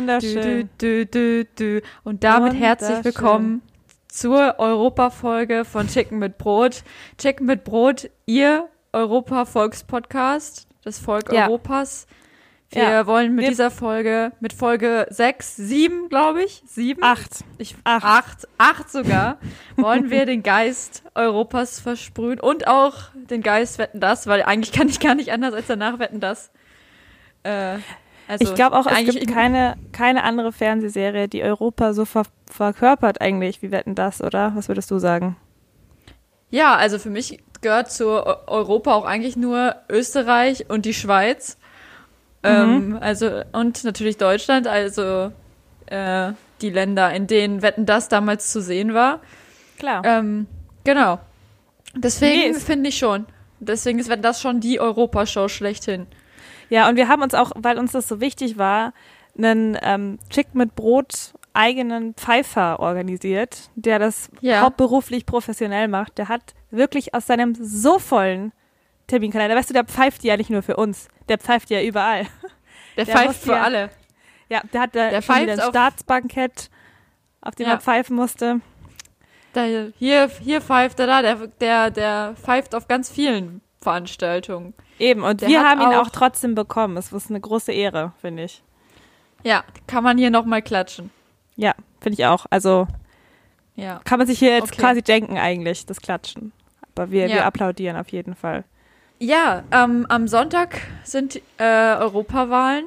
wunderschön. Du, du, du. Und damit herzlich willkommen zur Europa-Folge von Chicken mit Brot. Chicken mit Brot, ihr Europa-Volkspodcast, das Volk Ja. Europas. Wir Ja. wollen mit Wir- dieser Folge, mit Folge 6, 7, glaube ich, 7? Acht. Ich, Acht. acht. Acht sogar. wollen wir den Geist Europas versprühen und auch den Geist Wetten das, weil eigentlich kann ich gar nicht anders als danach Wetten das. Äh, also ich glaube auch, es eigentlich gibt keine, keine andere Fernsehserie, die Europa so ver verkörpert eigentlich wie Wetten das, oder? Was würdest du sagen? Ja, also für mich gehört zu Eu- Europa auch eigentlich nur Österreich und die Schweiz. Ähm, also und natürlich Deutschland, also äh, die Länder, in denen Wetten das damals zu sehen war. Klar. Ähm, genau. Nee, Deswegen es- finde ich schon. Deswegen ist Wetten das schon die Europashow schlechthin. Ja, und wir haben uns auch, weil uns das so wichtig war, einen ähm, Chick mit Brot eigenen Pfeifer organisiert, der das Ja. hauptberuflich professionell macht. Der hat wirklich aus seinem so vollen Terminkalender, weißt du, der pfeift ja nicht nur für uns, der pfeift ja überall. Der, Der pfeift für ja- alle. Ja, der hat da Der schon wieder pfeift ein Staatsbankett, auf dem Ja. er pfeifen musste. Da, hier, hier pfeift er da, der, der, der pfeift auf ganz vielen Veranstaltungen. Eben, und Der wir haben ihn auch, auch- trotzdem bekommen. Es ist eine große Ehre, finde ich. Ja, kann man hier nochmal klatschen. Ja, finde ich auch. Also Ja. kann man sich hier jetzt Okay. quasi denken eigentlich, das Klatschen. Aber wir, wir Ja. applaudieren auf jeden Fall. Ja, ähm, am Sonntag sind äh, Europawahlen.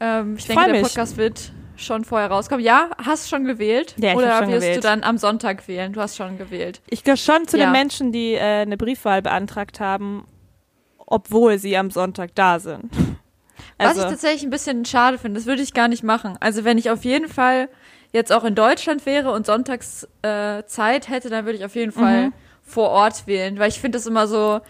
Ähm, ich, Ich denke, der. Podcast wird schon vorher rauskommen. Ja, hast schon gewählt? Ja, ich Oder schon wirst gewählt. du dann am Sonntag wählen? Du hast schon gewählt. Ich gehöre schon zu Ja. den Menschen, die äh, eine Briefwahl beantragt haben, obwohl sie am Sonntag da sind. Was Also, ich tatsächlich ein bisschen schade finde, das würde ich gar nicht machen. Also wenn ich auf jeden Fall jetzt auch in Deutschland wäre und sonntags äh, hätte, dann würde ich auf jeden Fall Mhm. vor Ort wählen, weil ich finde das immer so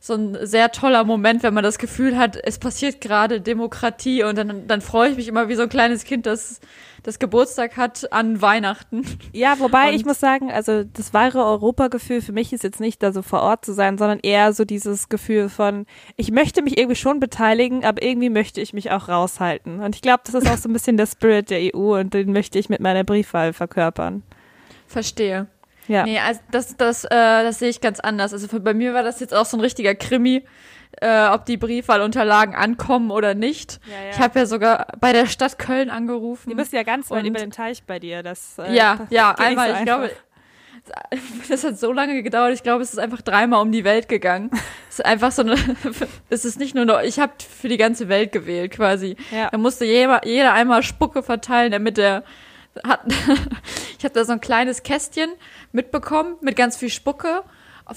so ein sehr toller Moment, wenn man das Gefühl hat, es passiert gerade Demokratie und dann, dann freue ich mich immer wie so ein kleines Kind, das das Geburtstag hat an Weihnachten. ja, wobei Und- ich muss sagen, also das wahre Europagefühl für mich ist jetzt nicht da so vor Ort zu sein, sondern eher so dieses Gefühl von, ich möchte mich irgendwie schon beteiligen, aber irgendwie möchte ich mich auch raushalten. Und ich glaube, das ist auch so ein bisschen der Spirit der EU und den möchte ich mit meiner Briefwahl verkörpern. Verstehe. Ja. Nee, also das, das, äh, das sehe ich ganz anders. Also für, bei mir war das jetzt auch so ein richtiger Krimi, äh, ob die Briefwahlunterlagen ankommen oder nicht. Ja, ja. Ich habe ja sogar bei der Stadt Köln angerufen. Die bist ja ganz weit über den Teich bei dir. Das, äh, ja, ja, einmal, so ich glaube, das hat so lange gedauert, ich glaube, es ist einfach dreimal um die Welt gegangen. Es ist einfach so eine, es ist nicht nur noch, ich habe für die ganze Welt gewählt quasi. Ja. Da musste jeder, jeder einmal Spucke verteilen, damit der hat, ich habe da so ein kleines Kästchen mitbekommen mit ganz viel Spucke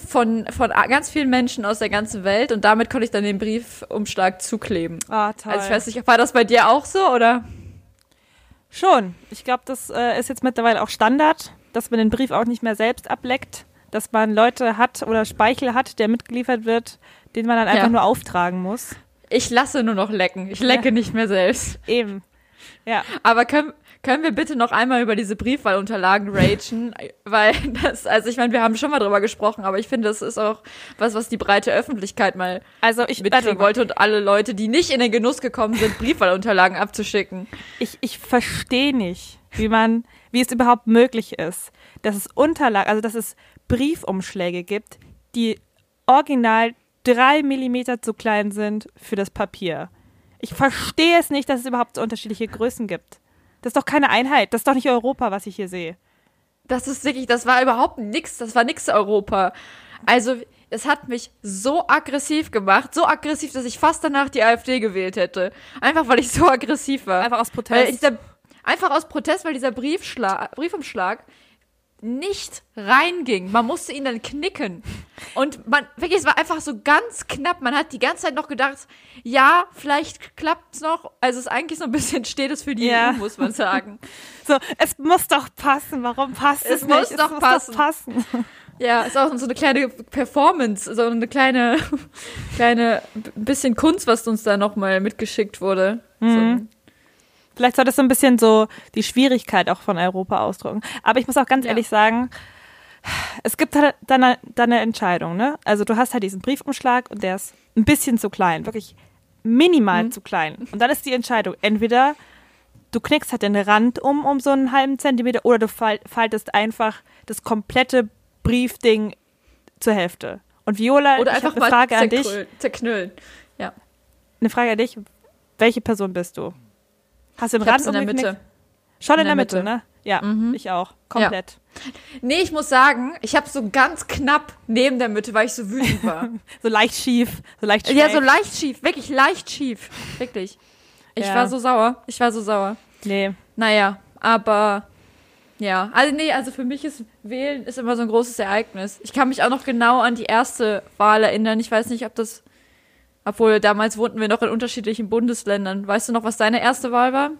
von, von ganz vielen Menschen aus der ganzen Welt und damit konnte ich dann den Briefumschlag zukleben. Ah, toll. Also ich weiß nicht, war das bei dir auch so oder? Schon. Ich glaube, das äh, ist jetzt mittlerweile auch Standard, dass man den Brief auch nicht mehr selbst ableckt, dass man Leute hat oder Speichel hat, der mitgeliefert wird, den man dann einfach Ja. nur auftragen muss. Ich lasse nur noch lecken. Ich lecke Ja. nicht mehr selbst. Eben. Ja. Aber können, können wir bitte noch einmal über diese Briefwahlunterlagen ragen? Weil das, also ich meine, wir haben schon mal drüber gesprochen, aber ich finde, das ist auch was, was die breite Öffentlichkeit mal Also ich, mitkriegen wollte und alle Leute, die nicht in den Genuss gekommen sind, Briefwahlunterlagen abzuschicken. ich, ich verstehe nicht, wie man, wie es überhaupt möglich ist, dass es Unterlagen, also dass es Briefumschläge gibt, die original drei Millimeter zu klein sind für das Papier. Ich verstehe es nicht, dass es überhaupt so unterschiedliche Größen gibt. Das ist doch keine Einheit. Das ist doch nicht Europa, was ich hier sehe. Das ist wirklich, das war überhaupt nix, das war nix Europa. Also, es hat mich so aggressiv gemacht, so aggressiv, dass ich fast danach die AfD gewählt hätte. Einfach weil ich so aggressiv war. Einfach aus Protest. dieser, einfach aus Protest, weil dieser Briefschlag, Briefumschlag nicht reinging. Man musste ihn dann knicken. Und man, wirklich, es war einfach so ganz knapp. Man hat die ganze Zeit noch gedacht, ja, vielleicht klappt's noch. Also es ist eigentlich so ein bisschen steht es für die Ja. EU, muss man sagen. So, es muss doch passen. Warum passt es, Es nicht? muss doch es passen. Muss doch passen. Ja, ist auch so eine kleine Performance, so eine kleine, kleine bisschen Kunst, was uns da nochmal mitgeschickt wurde. So ein- Vielleicht soll das so ein bisschen so die Schwierigkeit auch von Europa ausdrücken. Aber ich muss auch ganz Ja. ehrlich sagen, es gibt halt dann eine, dann eine Entscheidung, ne? Also du hast halt diesen Briefumschlag und der ist ein bisschen zu klein, wirklich minimal Mhm. zu klein. Und dann ist die Entscheidung, entweder du knickst halt den Rand um, um so einen halben Zentimeter, oder du fal faltest einfach das komplette Briefding zur Hälfte. Und Viola, Oder ich einfach eine Frage an dich. zerknüllen. Ja, Eine Frage an dich. Welche Person bist du? Hast du den Rand in der? Mitte. Schon in, In der der Mitte, Mitte. ne? Ja, Mhm. ich auch. Komplett. Nee, ich muss sagen, ich habe so ganz knapp neben der Mitte, weil ich so wütend war. So leicht schief, so leicht schräg. ja, so leicht schief, wirklich leicht schief. Wirklich. Ich Ja. war so sauer. Ich war so sauer. Nee. Naja, aber ja, also nee, also für mich ist Wählen ist immer so ein großes Ereignis. Ich kann mich auch noch genau an die erste Wahl erinnern. Ich weiß nicht, ob das, obwohl damals wohnten wir noch in unterschiedlichen Bundesländern. Weißt du noch, was deine erste Wahl war?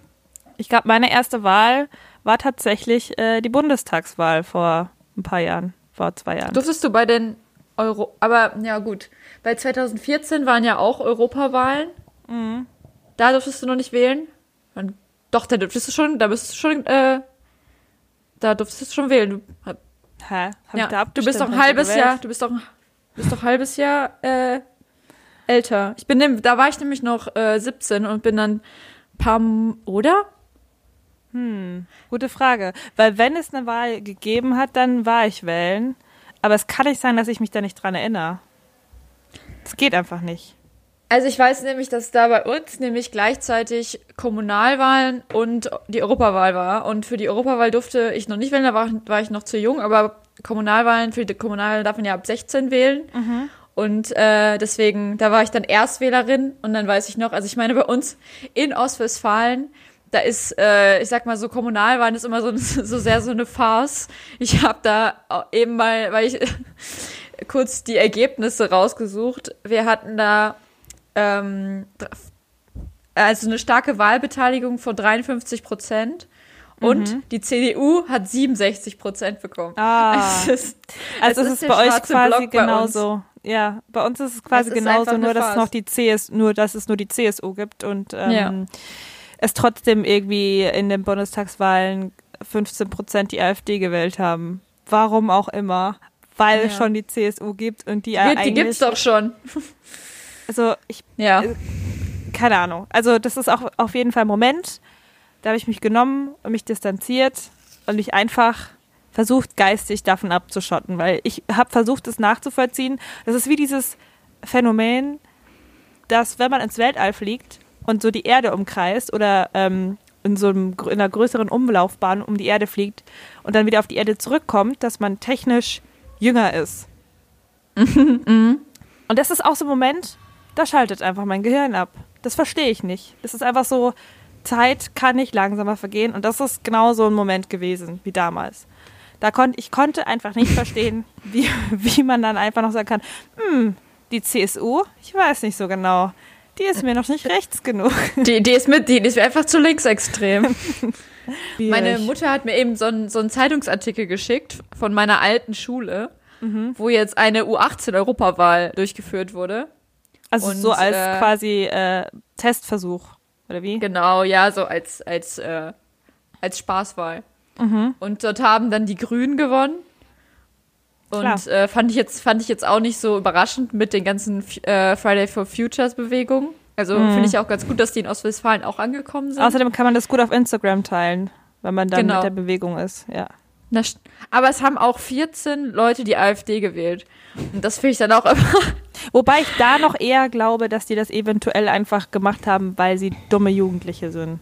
Ich glaube, meine erste Wahl war tatsächlich äh, die Bundestagswahl vor ein paar Jahren, vor zwei Jahren. Durftest du bei den Euro, aber ja gut, bei 2014 waren ja auch Europawahlen. Mhm. Da durftest du noch nicht wählen. Dann, doch, da durftest du schon, da bist du schon, äh, da durftest du schon wählen. Du, Hä? Hab ja, ich da du bist doch ein halbes gewählt? Jahr, du bist doch, bist doch ein halbes Jahr äh, älter. Ich bin, da war ich nämlich noch äh, 17 und bin dann ein paar, oder? Hm, gute Frage. Weil wenn es eine Wahl gegeben hat, dann war ich wählen. Aber es kann nicht sein, dass ich mich da nicht dran erinnere. Es geht einfach nicht. Also ich weiß nämlich, dass da bei uns nämlich gleichzeitig Kommunalwahlen und die Europawahl war. Und für die Europawahl durfte ich noch nicht wählen, da war, war ich noch zu jung, aber Kommunalwahlen, für die Kommunalwahlen darf man ja ab 16 wählen. Und äh, deswegen, da war ich dann Erstwählerin und dann weiß ich noch, also ich meine, bei uns in Ostwestfalen, da ist, äh, ich sag mal so, Kommunalwahlen ist immer so, so sehr so eine Farce. Ich habe da eben mal, weil ich kurz die Ergebnisse rausgesucht. Wir hatten da ähm, also eine starke Wahlbeteiligung von 53 Prozent und die CDU hat 67 Prozent bekommen. Ah. Es ist, Also es ist ist bei euch quasi Block genauso. Ja, bei uns ist es quasi Es ist genauso, nur dass es noch die CS, nur dass es nur die CSU gibt und ähm, Ja. es trotzdem irgendwie in den Bundestagswahlen 15 Prozent die AfD gewählt haben. Warum auch immer. Weil es Ja. schon die CSU gibt und die die, die eigentlich. gibt's doch schon. Also ich Ja. keine Ahnung. Also das ist auch auf jeden Fall ein Moment, da habe ich mich genommen und mich distanziert und mich einfach versucht, geistig davon abzuschotten, weil ich habe versucht, es nachzuvollziehen. Das ist wie dieses Phänomen, dass wenn man ins Weltall fliegt und so die Erde umkreist oder ähm, in so einem, in einer größeren Umlaufbahn um die Erde fliegt und dann wieder auf die Erde zurückkommt, dass man technisch jünger ist. Und das ist auch so ein Moment, da schaltet einfach mein Gehirn ab. Das verstehe ich nicht. Das ist einfach so, Zeit kann nicht langsamer vergehen. Und das ist genau so ein Moment gewesen wie damals. Da konnte ich konnte einfach nicht verstehen, wie, wie man dann einfach noch sagen kann, hm, die CSU, ich weiß nicht so genau. Die ist mir noch nicht rechts genug. Die, die ist mit, die, die ist mir einfach zu linksextrem. Meine. Mutter hat mir eben so einen, so Zeitungsartikel geschickt von meiner alten Schule, wo jetzt eine U18-Europawahl durchgeführt wurde. also und, so als äh, quasi äh, Testversuch, oder wie? Genau, ja, so als, als, äh, als Spaßwahl. Und dort haben dann die Grünen gewonnen. Und äh, fand ich jetzt fand ich jetzt auch nicht so überraschend mit den ganzen äh, Friday for Futures Bewegungen. Also finde ich auch ganz gut, dass die in Ostwestfalen auch angekommen sind. Außerdem kann man das gut auf Instagram teilen, wenn man dann Genau. mit der Bewegung ist. Ja. Na, aber es haben auch 14 Leute die AfD gewählt. Und das finde ich dann auch immer. Wobei ich da noch eher glaube, dass die das eventuell einfach gemacht haben, weil sie dumme Jugendliche sind.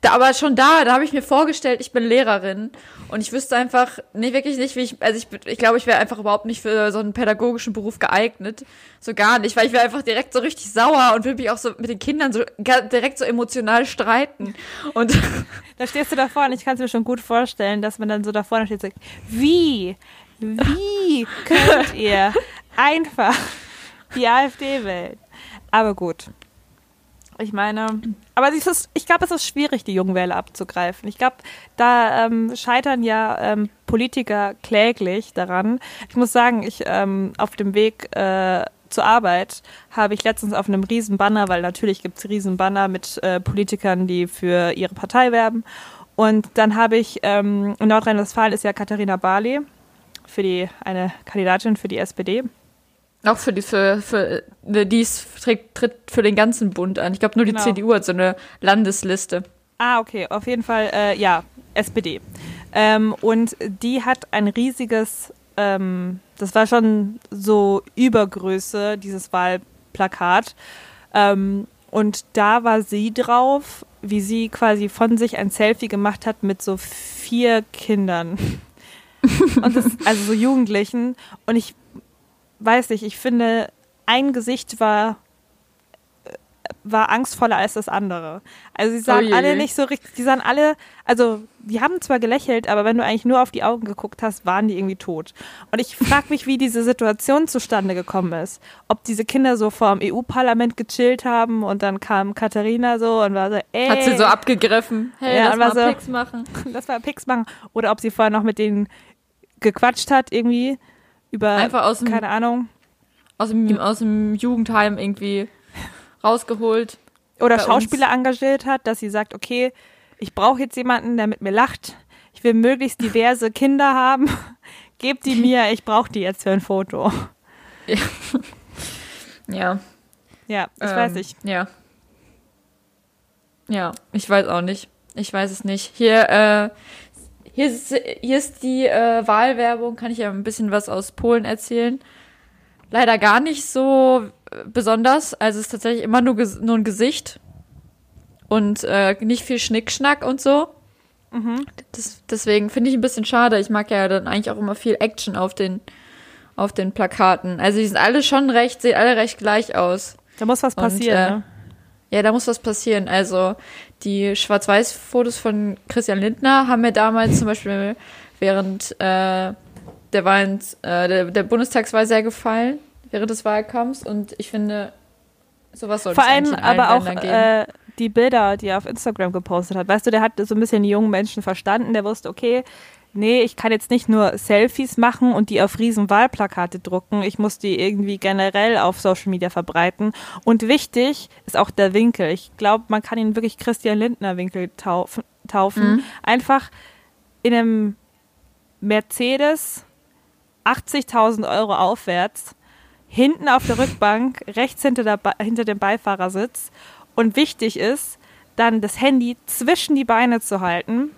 Da, aber schon da, da habe ich mir vorgestellt, ich bin Lehrerin und ich wüsste einfach, nee, wirklich nicht, wie ich, also ich, ich glaube, ich wäre einfach überhaupt nicht für so einen pädagogischen Beruf geeignet. So gar nicht, weil ich wäre einfach direkt so richtig sauer und würde mich auch so mit den Kindern so direkt so emotional streiten. Und Da stehst du davor und ich kann es mir schon gut vorstellen, dass man dann so da vorne steht und sagt, wie, wie könnt ihr einfach die AfD wählen? Aber gut. Ich meine, aber ist, ich glaube, es ist schwierig, die jungen abzugreifen. Ich glaube, da ähm, scheitern ja ähm, Politiker kläglich daran. Ich muss sagen, ich ähm, auf dem Weg äh, zur Arbeit habe ich letztens auf einem riesen Banner, weil natürlich gibt es riesen Banner mit äh, Politikern, die für ihre Partei werben. Und dann habe ich, ähm, in Nordrhein-Westfalen ist ja Katharina Barley für die, eine Kandidatin für die SPD. Auch für die, für, für, ne, die trägt, tritt für den ganzen Bund an. Ich glaube, nur die Genau. CDU hat so eine Landesliste. Ah, okay, auf jeden Fall, äh, ja, SPD. Ähm, und die hat ein riesiges, ähm, das war schon so Übergröße, dieses Wahlplakat. Ähm, und da war sie drauf, wie sie quasi von sich ein Selfie gemacht hat mit so vier Kindern. und das, also so Jugendlichen. Und ich weiß nicht, ich finde, ein Gesicht war war angstvoller als das andere. Also sie sahen Oh alle nicht so richtig, die sahen alle, also die haben zwar gelächelt, aber wenn du eigentlich nur auf die Augen geguckt hast, waren die irgendwie tot. Und ich frage mich, wie diese Situation zustande gekommen ist. Ob diese Kinder so vor dem EU-Parlament gechillt haben und dann kam Katharina so und war so, ey, Hat sie so abgegriffen. Hey, Ja, lass mal so- Pics machen. das war Pix machen. Oder ob sie vorher noch mit denen gequatscht hat irgendwie über, Einfach aus dem, keine Ahnung. aus dem, aus dem Jugendheim irgendwie rausgeholt. oder Schauspieler engagiert hat, dass sie sagt, okay, ich brauche jetzt jemanden, der mit mir lacht. Ich will möglichst diverse Kinder haben. Gebt die mir, ich brauche die jetzt für ein Foto. Ja. Ja, ich ähm, weiß nicht. Ja. Ja, ich weiß auch nicht. Ich weiß es nicht. Hier, äh, hier ist, hier ist die äh, Wahlwerbung, kann ich ja ein bisschen was aus Polen erzählen. Leider gar nicht so äh, besonders. Also es ist tatsächlich immer nur, nur ein Gesicht und äh, nicht viel Schnickschnack und so. Das, deswegen finde ich ein bisschen schade. Ich mag ja dann eigentlich auch immer viel Action auf den, auf den Plakaten. Also die sind alle schon recht, sehen alle recht gleich aus. Da muss was Und, passieren. äh, ne? Ja, da muss was passieren. Also die Schwarz-Weiß-Fotos von Christian Lindner haben mir damals zum Beispiel während äh, der, Wahl, äh, der, der Bundestagswahl sehr gefallen, während des Wahlkampfs. Und ich finde, sowas sollte Vor es allem eigentlich in allen aber auch äh, die Bilder, die er auf Instagram gepostet hat. Weißt du, der hat so ein bisschen die jungen Menschen verstanden. Der wusste, okay, nee, ich kann jetzt nicht nur Selfies machen und die auf riesen Wahlplakate drucken. Ich muss die irgendwie generell auf Social Media verbreiten. Und wichtig ist auch der Winkel. Ich glaube, man kann ihn wirklich Christian Lindner Winkel taufen. taufen. Mhm. Einfach in einem Mercedes 80.000 Euro aufwärts, hinten auf der Rückbank, rechts hinter, der hinter dem Beifahrersitz. Und wichtig ist, dann das Handy zwischen die Beine zu halten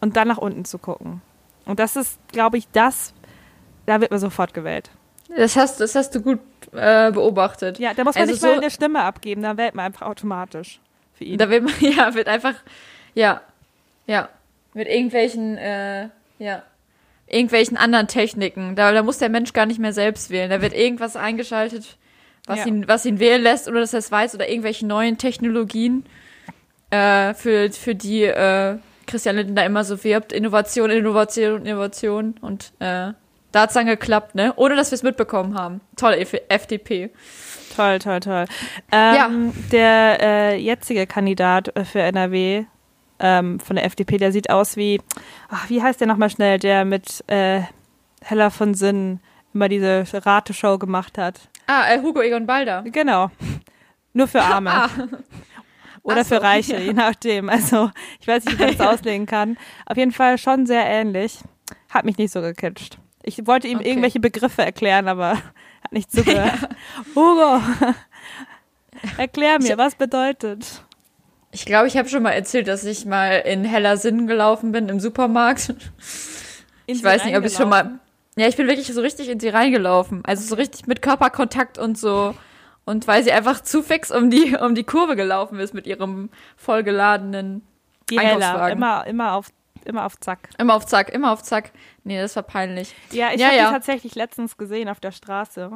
und dann nach unten zu gucken. Und das ist, glaube ich, das, da wird man sofort gewählt. Das hast, das hast du gut äh, beobachtet. Ja, da muss man Also nicht mal so- eine Stimme abgeben, da wählt man einfach automatisch für ihn. Da wird man, ja, wird einfach, ja, ja, mit irgendwelchen, äh, ja, irgendwelchen anderen Techniken. Da, da muss der Mensch gar nicht mehr selbst wählen. Da wird irgendwas eingeschaltet, was Ja. ihn, was ihn wählen lässt, oder dass er es weiß, oder irgendwelche neuen Technologien, äh, für, für die, äh, Christian Lindner immer so wirbt. Innovation, Innovation, Innovation. Und, äh, da hat's dann geklappt, ne? Ohne dass wir es mitbekommen haben. Toll, FDP. Toll, toll, toll. Ähm, Der äh, jetzige Kandidat äh, für NRW ähm, von der FDP, der sieht aus wie, ach, wie heißt der nochmal schnell, der mit äh, Hella von Sinn immer diese Rateshow gemacht hat. Ah, äh, Hugo Egon Balder. Genau. Nur für Arme. Ah. Oder so, für Reiche, ja. je nachdem. Also, ich weiß nicht, wie man das auslegen kann. Auf jeden Fall schon sehr ähnlich. Hat mich nicht so gecatcht. Ich wollte ihm Okay. irgendwelche Begriffe erklären, aber hat nicht zugehört. Hugo, erklär mir, was bedeutet? Ich glaube, ich habe schon mal erzählt, dass ich mal in heller Sinn gelaufen bin im Supermarkt. In Ich weiß nicht, ob ich schon mal. Ja, ich bin wirklich so richtig in sie reingelaufen. Also so richtig mit Körperkontakt und so. Und weil sie einfach zu fix um die, um die Kurve gelaufen ist mit ihrem vollgeladenen. Die Hella, Einkaufswagen. immer, immer, auf, immer auf Zack. Immer auf Zack, immer auf Zack. Nee, das war peinlich. Ja, ich Ja, habe ja. die tatsächlich letztens gesehen auf der Straße.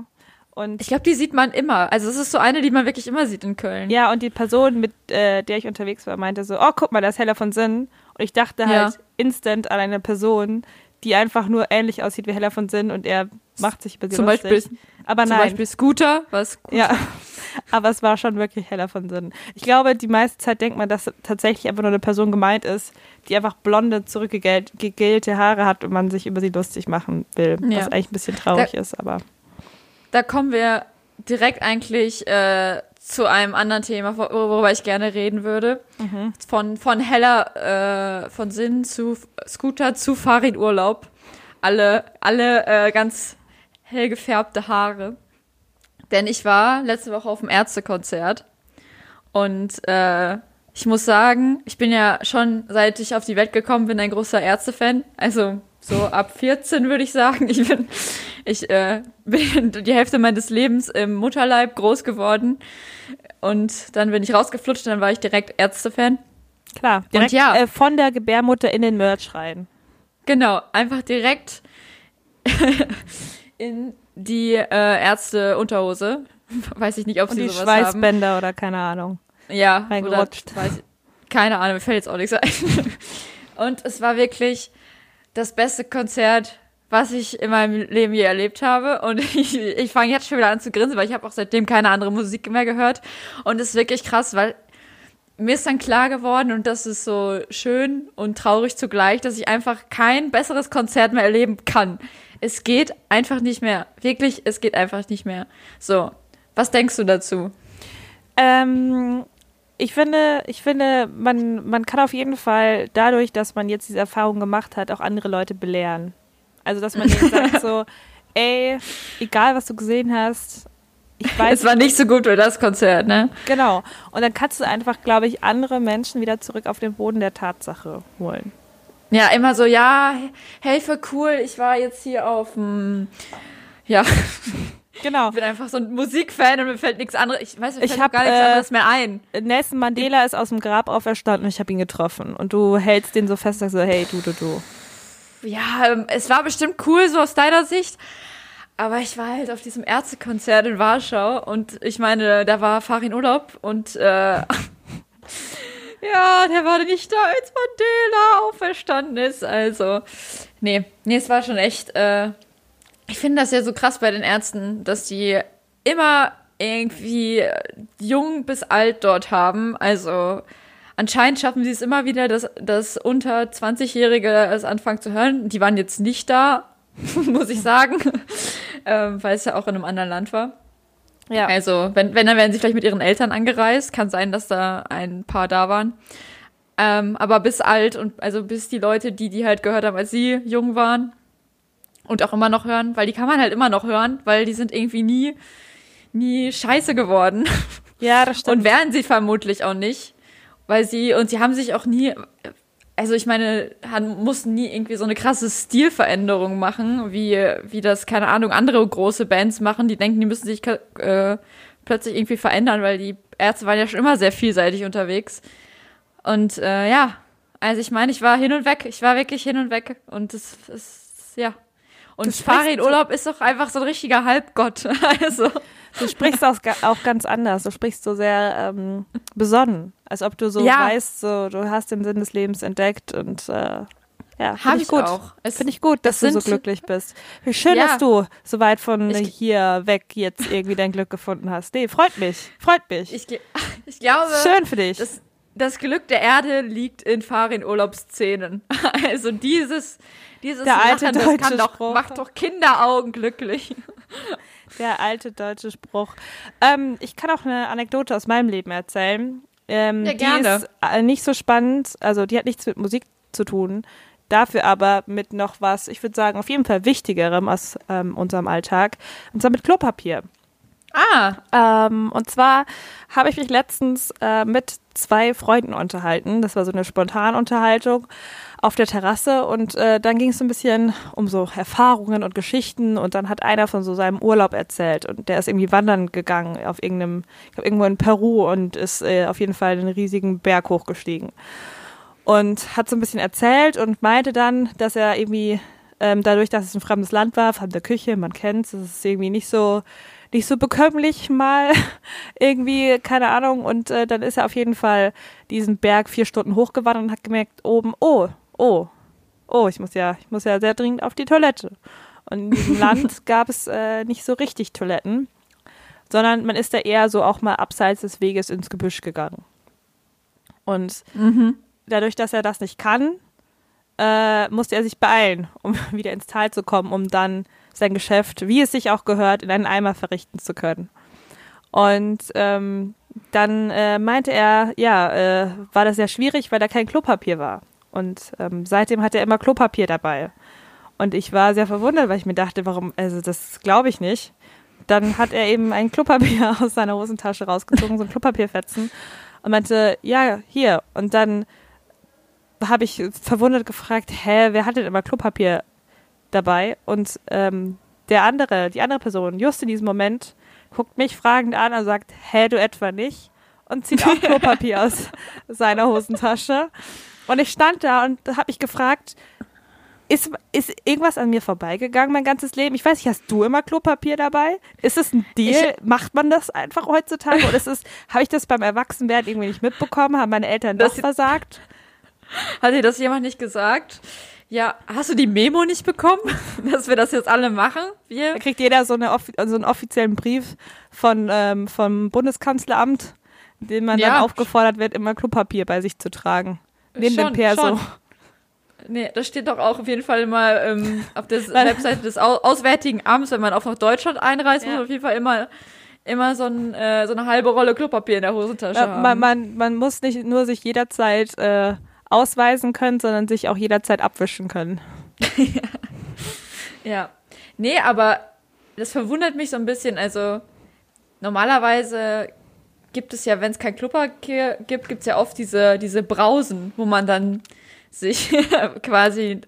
Und Ich glaube, die sieht man immer. Also es ist so eine, die man wirklich immer sieht in Köln. Ja, und die Person, mit äh, der ich unterwegs war, meinte so, oh, guck mal, da ist Hella von Sinn. Und ich dachte Ja. halt instant an eine Person, die einfach nur ähnlich aussieht wie Hella von Sinn und er macht sich über sie Zum lustig. Beispiel- Aber Zum nein, Beispiel Scooter, was ja, aber es war schon wirklich Hella von Sinn. Ich glaube, die meiste Zeit denkt man, dass tatsächlich einfach nur eine Person gemeint ist, die einfach blonde, zurückgegelte Haare hat und man sich über sie lustig machen will. Ja. Was eigentlich ein bisschen traurig ist, aber Da kommen wir direkt eigentlich äh, zu einem anderen Thema, wor- worüber ich gerne reden würde. Von, von heller äh, von Sinn zu Scooter zu Fahrradurlaub. Alle, alle äh, ganz hell gefärbte Haare. Denn ich war letzte Woche auf dem Ärztekonzert und äh, ich muss sagen, ich bin ja schon, seit ich auf die Welt gekommen bin, ein großer Ärzte-Fan. Also so ab 14 würde ich sagen. Ich bin, ich äh, bin die Hälfte meines Lebens im Mutterleib groß geworden und dann bin ich rausgeflutscht und dann war ich direkt Ärzte-Fan. Klar, direkt ja. äh, von der Gebärmutter in den Merch rein. Genau, einfach direkt in die äh, Ärzte-Unterhose. Weiß ich nicht, ob Und sie die sowas haben. Schweißbänder oder keine Ahnung. Ja, oder, reingerutscht. weiß ich, keine Ahnung, mir fällt jetzt auch nichts ein. Und es war wirklich das beste Konzert, was ich in meinem Leben je erlebt habe. Und ich, ich fange jetzt schon wieder an zu grinsen, weil ich habe auch seitdem keine andere Musik mehr gehört. Und es ist wirklich krass, weil mir ist dann klar geworden, und das ist so schön und traurig zugleich, dass ich einfach kein besseres Konzert mehr erleben kann. Es geht einfach nicht mehr. Wirklich, es geht einfach nicht mehr. So, was denkst du dazu? Ähm, ich finde, ich finde, man, man kann auf jeden Fall dadurch, dass man jetzt diese Erfahrung gemacht hat, auch andere Leute belehren. Also, dass man denen sagt so, ey, egal was du gesehen hast, ich weiß, Es war nicht so gut wie das Konzert, ne? genau. Und dann kannst du einfach, glaube ich, andere Menschen wieder zurück auf den Boden der Tatsache holen. Ja, immer so, ja, hey, voll cool, ich war jetzt hier auf dem, ja, Genau. ich bin einfach so ein Musikfan und mir fällt nichts anderes, ich weiß, mir Ich fällt hab, gar nichts äh, anderes mehr ein. Nelson Mandela ist aus dem Grab auferstanden und ich habe ihn getroffen. Und du hältst den so fest sagst so, hey, du, du, du. Ja, ähm, es war bestimmt cool, so aus deiner Sicht. Aber ich war halt auf diesem Ärztekonzert in Warschau und ich meine, da war Farin Urlaub und äh, ja, der war nicht da, als Mandela auferstanden ist. Also, nee, nee, es war schon echt. Äh, ich finde das ja so krass bei den Ärzten, dass die immer irgendwie jung bis alt dort haben. Also anscheinend schaffen sie es immer wieder, dass, dass unter 20-Jährige es anfangen zu hören. Die waren jetzt nicht da, muss ich sagen, ähm, weil es ja auch in einem anderen Land war. Ja. Also, wenn, wenn, dann werden sie vielleicht mit ihren Eltern angereist. Kann sein, dass da ein paar da waren. Ähm, aber bis alt und also bis die Leute, die die halt gehört haben, als sie jung waren und auch immer noch hören, weil die kann man halt immer noch hören, weil die sind irgendwie nie, nie scheiße geworden. Ja, das stimmt. Und werden sie vermutlich auch nicht, weil sie, und sie haben sich auch nie, also ich meine, han- mussten nie irgendwie so eine krasse Stilveränderung machen, wie, wie das, keine Ahnung, andere große Bands machen, die denken, die müssen sich äh, plötzlich irgendwie verändern, weil die Ärzte waren ja schon immer sehr vielseitig unterwegs. Und äh, ja, also ich meine, ich war hin und weg, ich war wirklich hin und weg und das ist, ja. Und Du sprichst Farid so- Urlaub ist doch einfach so ein richtiger Halbgott. Also. Du sprichst auch, auch ganz anders. Du sprichst so sehr ähm, besonnen. Als ob du so Ja. weißt, so, du hast den Sinn des Lebens entdeckt und äh, ja, Hab finde ich ich gut. auch. Finde ich gut, dass das du so glücklich bist. Wie schön, Ja. dass du so weit von Ich- hier weg jetzt irgendwie dein Glück gefunden hast. Nee, freut mich. Freut mich. Ich, ich glaube, schön für dich. das, das Glück der Erde liegt in Farin Urlaubsszenen. Also dieses, dieses Der alte Lachen, das deutsche kann doch, Spruch. macht doch Kinderaugen glücklich. Der alte deutsche Spruch. Ähm, ich kann auch eine Anekdote aus meinem Leben erzählen. Ähm, Ja, Die gerne. ist äh, nicht so spannend, also die hat nichts mit Musik zu tun, dafür aber mit noch was, ich würde sagen, auf jeden Fall Wichtigerem aus ähm, unserem Alltag, und zwar mit Klopapier. Ah, Ähm, und zwar habe ich mich letztens äh, mit zwei Freunden unterhalten. Das war so eine Spontanunterhaltung auf der Terrasse und äh, dann ging es so ein bisschen um so Erfahrungen und Geschichten und dann hat einer von so seinem Urlaub erzählt und der ist irgendwie wandern gegangen auf irgendeinem, ich glaube irgendwo in Peru und ist äh, auf jeden Fall einen riesigen Berg hochgestiegen und hat so ein bisschen erzählt und meinte dann, dass er irgendwie ähm, dadurch, dass es ein fremdes Land war, fremde Küche, man kennt's, es ist irgendwie nicht so nicht so bekömmlich mal irgendwie, keine Ahnung. Und äh, dann ist er auf jeden Fall diesen Berg vier Stunden hochgewandert und hat gemerkt, oben, oh, oh, oh, ich muss ja, ich muss ja sehr dringend auf die Toilette. Und in diesem Land gab es äh, nicht so richtig Toiletten, sondern man ist da eher so auch mal abseits des Weges ins Gebüsch gegangen. Und dadurch, dass er das nicht kann, äh, musste er sich beeilen, um wieder ins Tal zu kommen, um dann sein Geschäft, wie es sich auch gehört, in einen Eimer verrichten zu können. Und ähm, dann äh, meinte er, ja, äh, war das sehr schwierig, weil da kein Klopapier war. Und ähm, seitdem hat er immer Klopapier dabei. Und ich war sehr verwundert, weil ich mir dachte, warum, also das glaube ich nicht. dann hat er eben ein Klopapier aus seiner Hosentasche rausgezogen, so ein Klopapierfetzen und meinte, ja, hier. Und dann habe ich verwundert gefragt, hä, wer hat denn immer Klopapier dabei? Und ähm, der andere, die andere Person, just in diesem Moment, guckt mich fragend an und sagt, hä, du etwa nicht? Und zieht auch Klopapier aus seiner Hosentasche. Und ich stand da und habe mich gefragt, ist, ist irgendwas an mir vorbeigegangen mein ganzes Leben? Ich weiß nicht, hast du immer Klopapier dabei? Ist es ein Deal? Ich, Macht man das einfach heutzutage? Oder ist es, habe ich das beim Erwachsenwerden irgendwie nicht mitbekommen? Haben meine Eltern das, das versagt? Hat dir das jemand nicht gesagt? Ja, hast du die Memo nicht bekommen, dass wir das jetzt alle machen? Wir? Da kriegt jeder so, eine, so einen offiziellen Brief von, ähm, vom Bundeskanzleramt, in dem man ja. dann aufgefordert wird, immer Klopapier bei sich zu tragen. Neben schon, dem Perso. Schon. Nee, das steht doch auch auf jeden Fall immer ähm, auf der Webseite des Auswärtigen Amts, wenn man auch nach Deutschland einreist, ja. muss man auf jeden Fall immer immer so, ein, äh, so eine halbe Rolle Klopapier in der Hosentasche ja, haben. Man, man, man muss nicht nur sich jederzeit äh, ausweisen können, sondern sich auch jederzeit abwischen können. ja. ja. Nee, aber das verwundert mich so ein bisschen. Also normalerweise gibt es ja, wenn es kein Klopapier gibt, gibt es ja oft diese, diese Brausen, wo man dann sich quasi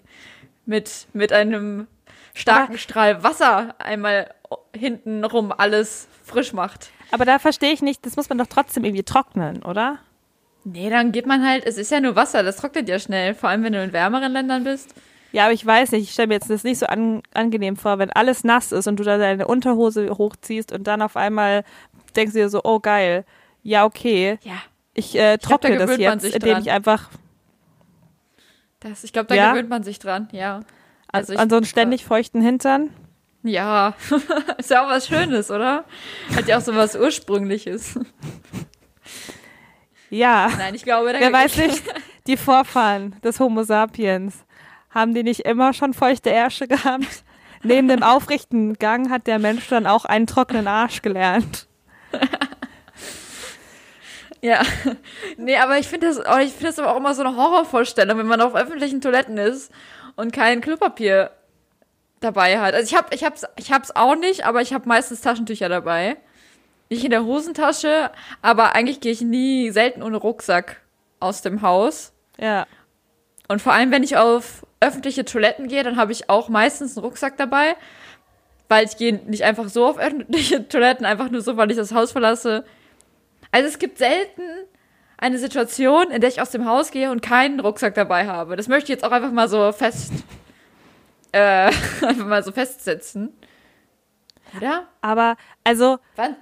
mit, mit einem starken Strahl Wasser einmal hintenrum alles frisch macht. Aber da verstehe ich nicht, das muss man doch trotzdem irgendwie trocknen, oder? Nee, dann geht man halt, es ist ja nur Wasser, das trocknet ja schnell, vor allem wenn du in wärmeren Ländern bist. Ja, aber ich weiß nicht, ich stelle mir jetzt das nicht so an, angenehm vor, wenn alles nass ist und du da deine Unterhose hochziehst und dann auf einmal denkst du dir so, oh geil, ja okay, ja. ich äh, trockne ich glaub, da das jetzt, indem ich einfach das, ich glaube, da ja? gewöhnt man sich dran, ja. Also ich, an so einen ständig feuchten Hintern? Ja, ist ja auch was Schönes, oder? Hat ja auch so was Ursprüngliches. Ja. Nein, ich glaube, wer weiß nicht, die Vorfahren des Homo sapiens, haben die nicht immer schon feuchte Ärsche gehabt? Neben dem aufrichten Gang hat der Mensch dann auch einen trockenen Arsch gelernt. Ja. Nee, aber ich finde das, ich finde das aber auch immer so eine Horrorvorstellung, wenn man auf öffentlichen Toiletten ist und kein Klopapier dabei hat. Also ich habe ich hab's ich hab's auch nicht, aber ich habe meistens Taschentücher dabei. Nicht in der Hosentasche, aber eigentlich gehe ich nie selten ohne Rucksack aus dem Haus. Ja. Und vor allem, wenn ich auf öffentliche Toiletten gehe, dann habe ich auch meistens einen Rucksack dabei, weil ich gehe nicht einfach so auf öffentliche Toiletten, einfach nur so, weil ich das Haus verlasse. Also es gibt selten eine Situation, in der ich aus dem Haus gehe und keinen Rucksack dabei habe. Das möchte ich jetzt auch einfach mal so fest, äh, einfach mal so festsetzen. Oder? Aber, also. Wann,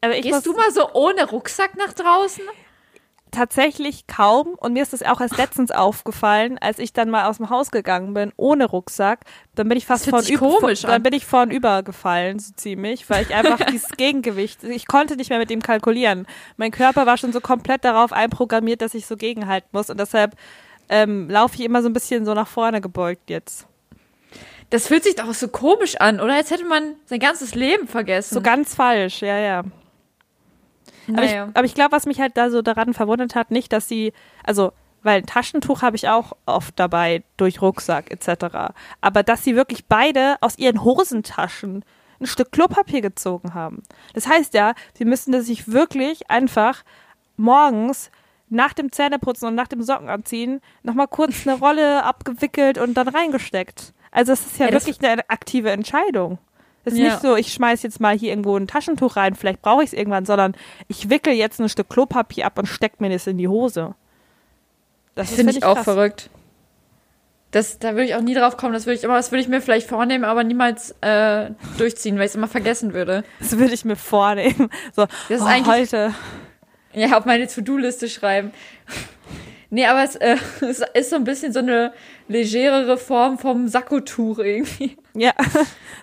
aber Gehst du mal so ohne Rucksack nach draußen? Tatsächlich kaum. Und mir ist das auch erst letztens aufgefallen, als ich dann mal aus dem Haus gegangen bin, ohne Rucksack. Dann bin ich fast von komisch dann bin ich vornüber gefallen, so ziemlich, weil ich einfach dieses Gegengewicht, ich konnte nicht mehr mit ihm kalkulieren. Mein Körper war schon so komplett darauf einprogrammiert, dass ich so gegenhalten muss. Und deshalb ähm, laufe ich immer so ein bisschen so nach vorne gebeugt jetzt. Das fühlt sich doch so komisch an, oder? Als hätte man sein ganzes Leben vergessen. So ganz falsch, ja, ja. Aber naja. ich, aber ich glaube, was mich halt da so daran verwundert hat, nicht, dass sie, also, weil ein Taschentuch habe ich auch oft dabei durch Rucksack etc. Aber dass sie wirklich beide aus ihren Hosentaschen ein Stück Klopapier gezogen haben. Das heißt ja, sie müssen das sich wirklich einfach morgens nach dem Zähneputzen und nach dem Sockenanziehen nochmal kurz eine Rolle abgewickelt und dann reingesteckt. Also es ist ja, ja wirklich eine aktive Entscheidung. Es ist ja. nicht so, ich schmeiß jetzt mal hier irgendwo ein Taschentuch rein, vielleicht brauche ich es irgendwann, sondern ich wickel jetzt ein Stück Klopapier ab und steck mir das in die Hose. Das, das finde ich auch krass. verrückt. Das, da würde ich auch nie drauf kommen. Das würde ich immer, das würde ich mir vielleicht vornehmen, aber niemals äh, durchziehen, weil ich es immer vergessen würde. Das würde ich mir vornehmen. So, das ist oh, eigentlich, heute. Ja, auf meine To-Do-Liste schreiben. Nee, aber es, äh, es, ist so ein bisschen so eine legerere Form vom Sakkotuch irgendwie. Ja, so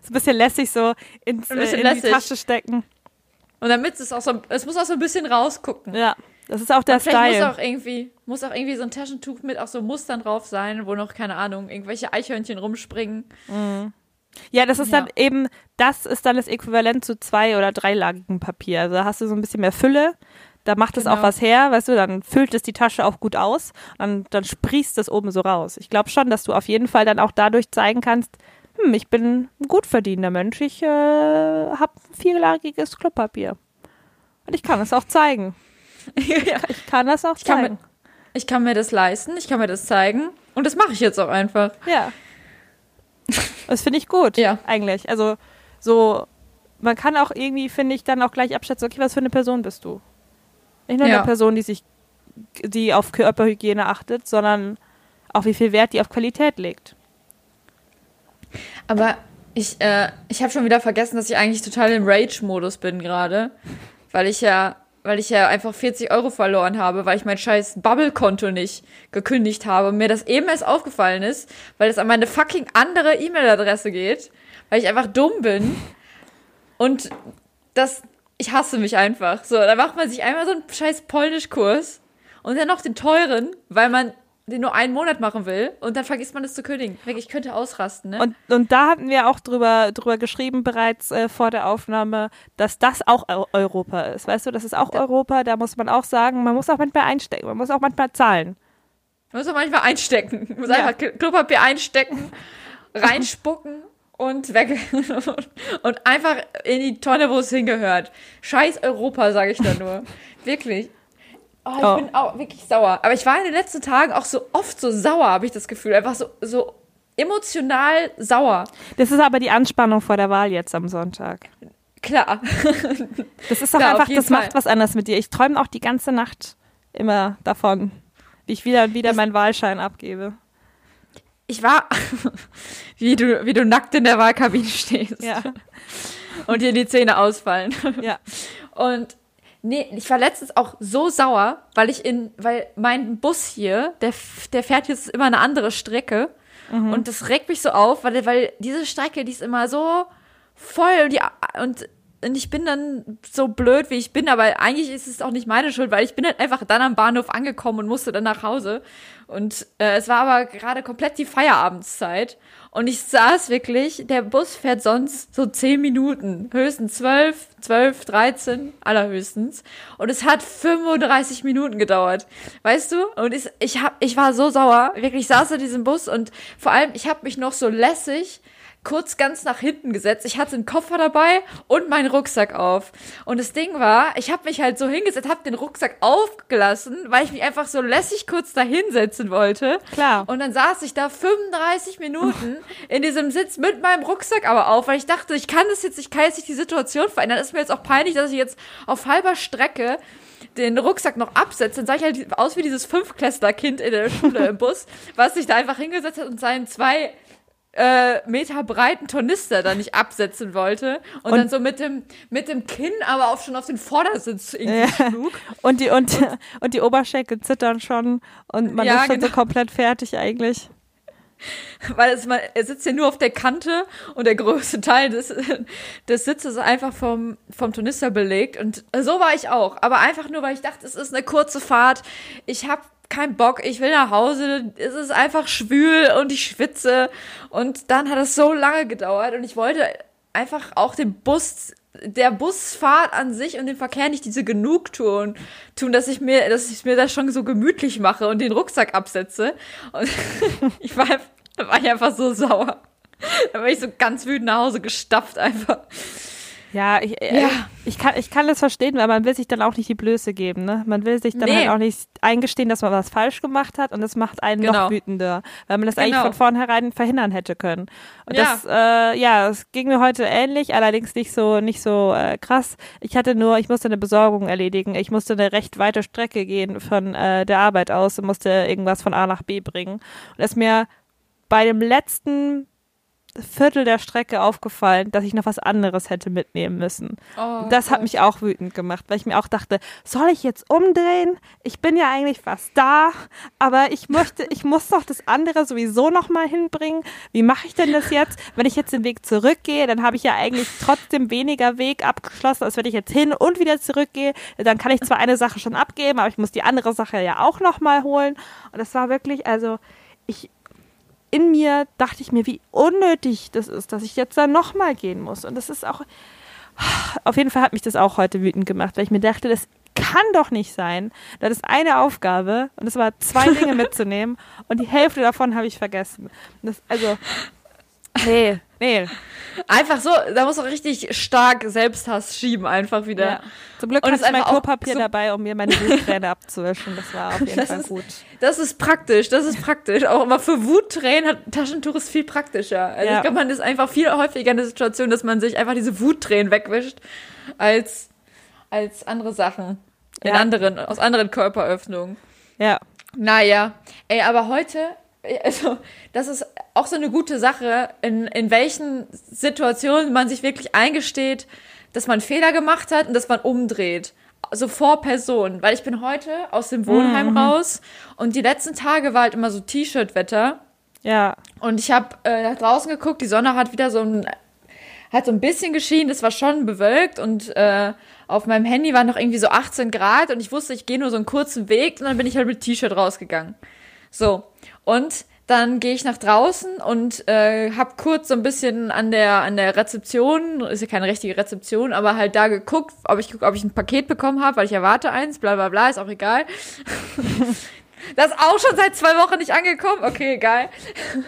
ein bisschen lässig so ins, äh, in lässig. die Tasche stecken. Und damit es auch so, es muss auch so ein bisschen rausgucken. Ja, das ist auch der Und Style. muss auch irgendwie, muss auch irgendwie so ein Taschentuch mit auch so Mustern drauf sein, wo noch, keine Ahnung, irgendwelche Eichhörnchen rumspringen. Mhm. Ja, das ist ja. dann eben, das ist dann das Äquivalent zu zwei- oder dreilagigen Papier. Also da hast du so ein bisschen mehr Fülle, da macht es genau. auch was her, weißt du, dann füllt es die Tasche auch gut aus, dann, dann sprießt es oben so raus. Ich glaube schon, dass du auf jeden Fall dann auch dadurch zeigen kannst, hm, ich bin ein gut verdienender Mensch, ich äh, habe vierlagiges Klopapier. Und ich kann es auch zeigen. ja. Ich kann das auch Ich kann, zeigen. mir, ich kann mir das leisten, ich kann mir das zeigen. Und das mache ich jetzt auch einfach. Ja. Das finde ich gut, Ja. eigentlich. Also, so, man kann auch irgendwie, finde ich, dann auch gleich abschätzen, okay, was für eine Person bist du? Nicht nur Ja. eine Person, die sich, die auf Körperhygiene achtet, sondern auch wie viel Wert die auf Qualität legt. Aber ich, äh, ich habe schon wieder vergessen, dass ich eigentlich total im Rage-Modus bin gerade. Weil ich ja, weil ich ja einfach 40 Euro verloren habe, weil ich mein scheiß Bubble-Konto nicht gekündigt habe und mir das eben erst aufgefallen ist, weil es an meine fucking andere E-Mail-Adresse geht, weil ich einfach dumm bin. Und das, ich hasse mich einfach. So, da macht man sich einmal so einen scheiß Polnischkurs und dann noch den teuren, weil man den nur einen Monat machen will und dann vergisst man es zu kündigen. Ich könnte ausrasten, ne? Und, und da hatten wir auch drüber, drüber geschrieben bereits äh, vor der Aufnahme, dass das auch Eu Europa ist. Weißt du, das ist auch Ja. Europa, da muss man auch sagen, man muss auch manchmal einstecken, man muss auch manchmal zahlen. Man muss auch manchmal einstecken. Man muss Ja. einfach Kl- Klopapier einstecken, reinspucken und weg. und einfach in die Tonne, wo es hingehört. Scheiß Europa, sage ich da nur. Wirklich. Oh, ich Oh. bin auch wirklich sauer. Aber ich war in den letzten Tagen auch so oft so sauer, habe ich das Gefühl. Einfach so, so emotional sauer. Das ist aber die Anspannung vor der Wahl jetzt am Sonntag. Klar. Das ist doch Klar, einfach, das macht Fall. was anderes mit dir. Ich träume auch die ganze Nacht immer davon, wie ich wieder und wieder Das- meinen Wahlschein abgebe. Ich war, wie du, wie du nackt in der Wahlkabine stehst. Ja. Und dir die Zähne ausfallen. Ja. Und nee, ich war letztens auch so sauer, weil ich in, weil mein Bus hier, der, der fährt jetzt immer eine andere Strecke. Und das regt mich so auf, weil, weil diese Strecke, die ist immer so voll und, die, und, und ich bin dann so blöd, wie ich bin, aber eigentlich ist es auch nicht meine Schuld, weil ich bin halt einfach dann am Bahnhof angekommen und musste dann nach Hause. Und äh, es war aber gerade komplett die Feierabendszeit. Und ich saß wirklich, der Bus fährt sonst so 10 Minuten, höchstens 12, 12, 13, allerhöchstens. Und es hat 35 Minuten gedauert, weißt du? Und ich, ich, hab, ich war so sauer, wirklich, ich saß in diesem Bus und vor allem, ich habe mich noch so lässig kurz ganz nach hinten gesetzt. Ich hatte einen Koffer dabei und meinen Rucksack auf. Und das Ding war, ich habe mich halt so hingesetzt, habe den Rucksack aufgelassen, weil ich mich einfach so lässig kurz da hinsetzen wollte. Klar. Und dann saß ich da 35 Minuten in diesem Sitz mit meinem Rucksack aber auf, weil ich dachte, ich kann das jetzt, ich kann jetzt nicht die Situation verändern. Ist mir jetzt auch peinlich, dass ich jetzt auf halber Strecke den Rucksack noch absetze. Dann sah ich halt aus wie dieses Fünfklässler-Kind in der Schule im Bus, was sich da einfach hingesetzt hat und seinen zwei äh, Meter breiten Tornister da nicht absetzen wollte und, Und- dann so mit dem mit dem Kinn aber auch schon auf den Vordersitz irgendwie schlug. Und die, und, und die Oberschenkel zittern schon und man Ja, ist schon so genau. komplett fertig eigentlich. Weil es mal, er sitzt ja nur auf der Kante und der größte Teil des, des Sitzes ist einfach vom, vom Tornister belegt. Und so war ich auch. Aber einfach nur, weil ich dachte, es ist eine kurze Fahrt. Ich habe keinen Bock, ich will nach Hause. Es ist einfach schwül und ich schwitze. Und dann hat es so lange gedauert und ich wollte einfach auch den Bus der Busfahrt an sich und dem Verkehr nicht diese Genugtuung tun, dass ich mir, dass ich mir das schon so gemütlich mache und den Rucksack absetze. Und ich war, war ich einfach so sauer. Da war ich so ganz wütend nach Hause gestapft einfach. Ja, ich, äh, Ja. ich, kann, ich kann das verstehen, weil man will sich dann auch nicht die Blöße geben. Ne? Man will sich dann Nee. halt auch nicht eingestehen, dass man was falsch gemacht hat und das macht einen Genau. noch wütender, weil man das eigentlich Genau. von vornherein verhindern hätte können. Und Ja. das, äh, ja, es ging mir heute ähnlich, allerdings nicht so, nicht so äh, krass. Ich hatte nur, ich musste eine Besorgung erledigen. Ich musste eine recht weite Strecke gehen von äh, der Arbeit aus und musste irgendwas von A nach B bringen. Und das ist mir bei dem letzten Viertel der Strecke aufgefallen, dass ich noch was anderes hätte mitnehmen müssen. Oh, das hat mich auch wütend gemacht, weil ich mir auch dachte, soll ich jetzt umdrehen? Ich bin ja eigentlich fast da, aber ich möchte, ich muss doch das andere sowieso noch mal hinbringen. Wie mache ich denn das jetzt? Wenn ich jetzt den Weg zurückgehe, dann habe ich ja eigentlich trotzdem weniger Weg abgeschlossen, als wenn ich jetzt hin und wieder zurückgehe. Dann kann ich zwar eine Sache schon abgeben, aber ich muss die andere Sache ja auch noch mal holen. Und das war wirklich, also ich in mir dachte ich mir, wie unnötig das ist, dass ich jetzt da nochmal gehen muss. Und das ist auch, auf jeden Fall hat mich das auch heute wütend gemacht, weil ich mir dachte, das kann doch nicht sein. Das ist eine Aufgabe und es war zwei Dinge mitzunehmen und die Hälfte davon habe ich vergessen. Das, also, nee, Nee. Einfach so, da muss auch richtig stark Selbsthass schieben, einfach wieder. Ja. Zum Glück Und hatte ich mein Klopapier so- dabei, um mir meine Wutträne abzuwischen. Das war auf jeden Das Fall ist- gut. Das ist praktisch, das ist praktisch. Auch immer für Wuttränen hat Taschentuch ist viel praktischer. Also Ja. ich glaube, man ist einfach viel häufiger in der Situation, dass man sich einfach diese Wuttränen wegwischt, als, als andere Sachen. In Ja. anderen, aus anderen Körperöffnungen. Ja. Naja, ey, aber heute, also, das ist auch so eine gute Sache, in, in welchen Situationen man sich wirklich eingesteht, dass man Fehler gemacht hat und dass man umdreht. Also vor Person. Weil ich bin heute aus dem Wohnheim raus und die letzten Tage war halt immer so T-Shirt-Wetter. Ja. Und ich habe äh, nach draußen geguckt, die Sonne hat wieder so ein, hat so ein bisschen geschienen, es war schon bewölkt und äh, auf meinem Handy waren noch irgendwie so 18 Grad und ich wusste, ich gehe nur so einen kurzen Weg und dann bin ich halt mit T-Shirt rausgegangen. So, und dann gehe ich nach draußen und äh, habe kurz so ein bisschen an der an der Rezeption, ist ja keine richtige Rezeption, aber halt da geguckt, ob ich ob ich ein Paket bekommen habe, weil ich erwarte eins, bla bla bla, ist auch egal. Das ist auch schon seit zwei Wochen nicht angekommen. Okay, egal.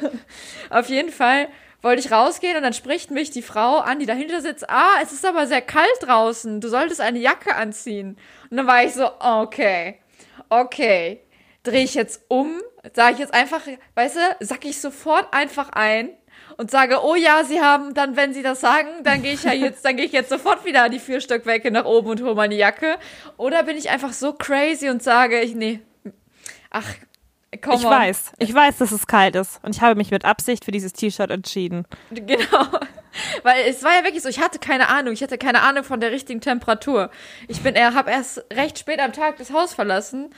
Auf jeden Fall wollte ich rausgehen und dann spricht mich die Frau an, die dahinter sitzt. Ah, es ist aber sehr kalt draußen. Du solltest eine Jacke anziehen. Und dann war ich so, okay, okay. Drehe ich jetzt um, sage ich jetzt einfach, weißt du, sack ich sofort einfach ein und sage, oh ja, sie haben dann, wenn sie das sagen, dann gehe ich ja jetzt, dann gehe ich jetzt sofort wieder an die vier Stockwerke nach oben und hole meine Jacke. Oder bin ich einfach so crazy und sage, ich, nee, ach, komm Ich weiß. Ich weiß, dass es kalt ist. Und ich habe mich mit Absicht für dieses T-Shirt entschieden. Genau. Weil es war ja wirklich so, ich hatte keine Ahnung, ich hatte keine Ahnung von der richtigen Temperatur. Ich bin, er habe erst recht spät am Tag das Haus verlassen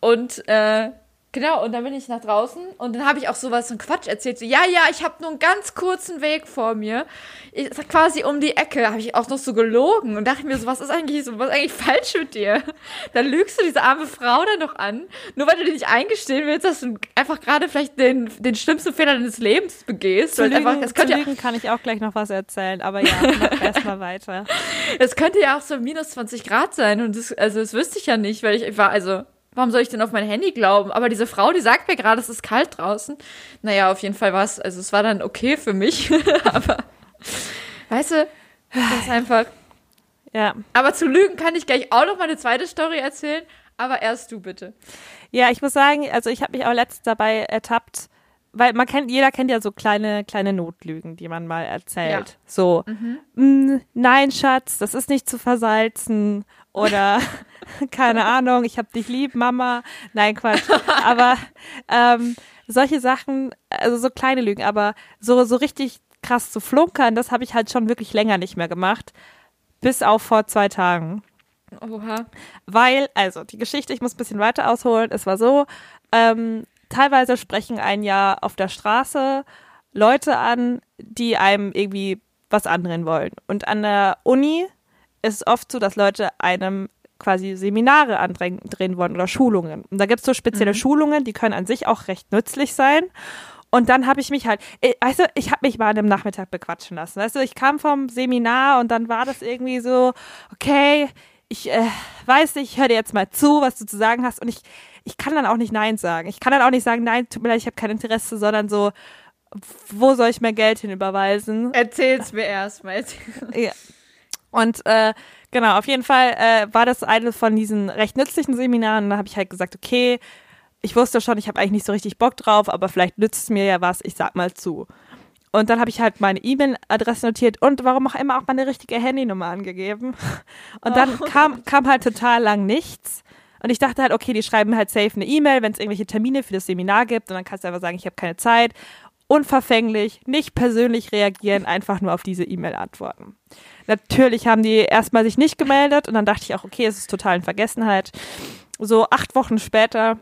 und äh, genau, und dann bin ich nach draußen und dann habe ich auch sowas, so einen Quatsch erzählt, so, ja, ja, ich habe nur einen ganz kurzen Weg vor mir, ich, quasi um die Ecke, habe ich auch noch so gelogen und dachte mir so, was ist eigentlich so, was ist eigentlich falsch mit dir? Dann lügst du diese arme Frau dann noch an, nur weil du dir nicht eingestehen willst, dass du einfach gerade vielleicht den, den schlimmsten Fehler deines Lebens begehst. Zu Lügen, einfach, das zu könnte ja, Lügen kann ich auch gleich noch was erzählen. Aber ja, mach erstmal weiter. Es könnte ja auch so minus 20 Grad sein und das, also das wüsste ich ja nicht, weil ich, ich war, also, warum soll ich denn auf mein Handy glauben? Aber diese Frau, die sagt mir gerade, es ist kalt draußen. Naja, auf jeden Fall war es, also es war dann okay für mich, aber, weißt du, das ist einfach, Ja. aber zu lügen kann ich gleich auch noch mal eine zweite Story erzählen, aber erst du bitte. Ja, ich muss sagen, also ich habe mich auch letztens dabei ertappt, weil man kennt, jeder kennt ja so kleine, kleine Notlügen, die man mal erzählt. Ja. So, "Mm, nein, Schatz, das ist nicht zu versalzen. Oder, keine Ahnung, ich hab dich lieb, Mama. Nein, Quatsch. Aber ähm, solche Sachen, also so kleine Lügen, aber so, so richtig krass zu flunkern, das habe ich halt schon wirklich länger nicht mehr gemacht. Bis auf vor zwei Tagen. Oha. Weil, also die Geschichte, ich muss ein bisschen weiter ausholen. Es war so, ähm, teilweise sprechen einen ja auf der Straße Leute an, die einem irgendwie was andrehen wollen. Und an der Uni ist es oft so, dass Leute einem quasi Seminare andrehen drehen wollen oder Schulungen. Und da gibt es so spezielle Schulungen, die können an sich auch recht nützlich sein. Und dann habe ich mich halt, weißt du, ich habe mich mal an dem Nachmittag bequatschen lassen. Weißt du, ich kam vom Seminar und dann war das irgendwie so, okay, ich äh, weiß nicht, ich höre dir jetzt mal zu, was du zu sagen hast. Und ich, ich kann dann auch nicht Nein sagen. Ich kann dann auch nicht sagen, nein, tut mir leid, ich habe kein Interesse, sondern so, wo soll ich mein Geld hinüberweisen? Erzähl's mir erstmal. Ja. Und äh, genau, auf jeden Fall äh, war das eine von diesen recht nützlichen Seminaren. Und da habe ich halt gesagt, okay, ich wusste schon, ich habe eigentlich nicht so richtig Bock drauf, aber vielleicht nützt es mir ja was, ich sag mal zu. Und dann habe ich halt meine E-Mail-Adresse notiert und warum auch immer auch meine richtige Handynummer angegeben. Und dann kam, kam halt total lang nichts. Und ich dachte halt, okay, die schreiben halt safe eine E-Mail, wenn es irgendwelche Termine für das Seminar gibt. Und dann kannst du einfach sagen, ich habe keine Zeit. Unverfänglich, nicht persönlich reagieren, einfach nur auf diese E-Mail antworten. Natürlich haben die erstmal sich nicht gemeldet und dann dachte ich auch, okay, es ist total in Vergessenheit. So acht Wochen später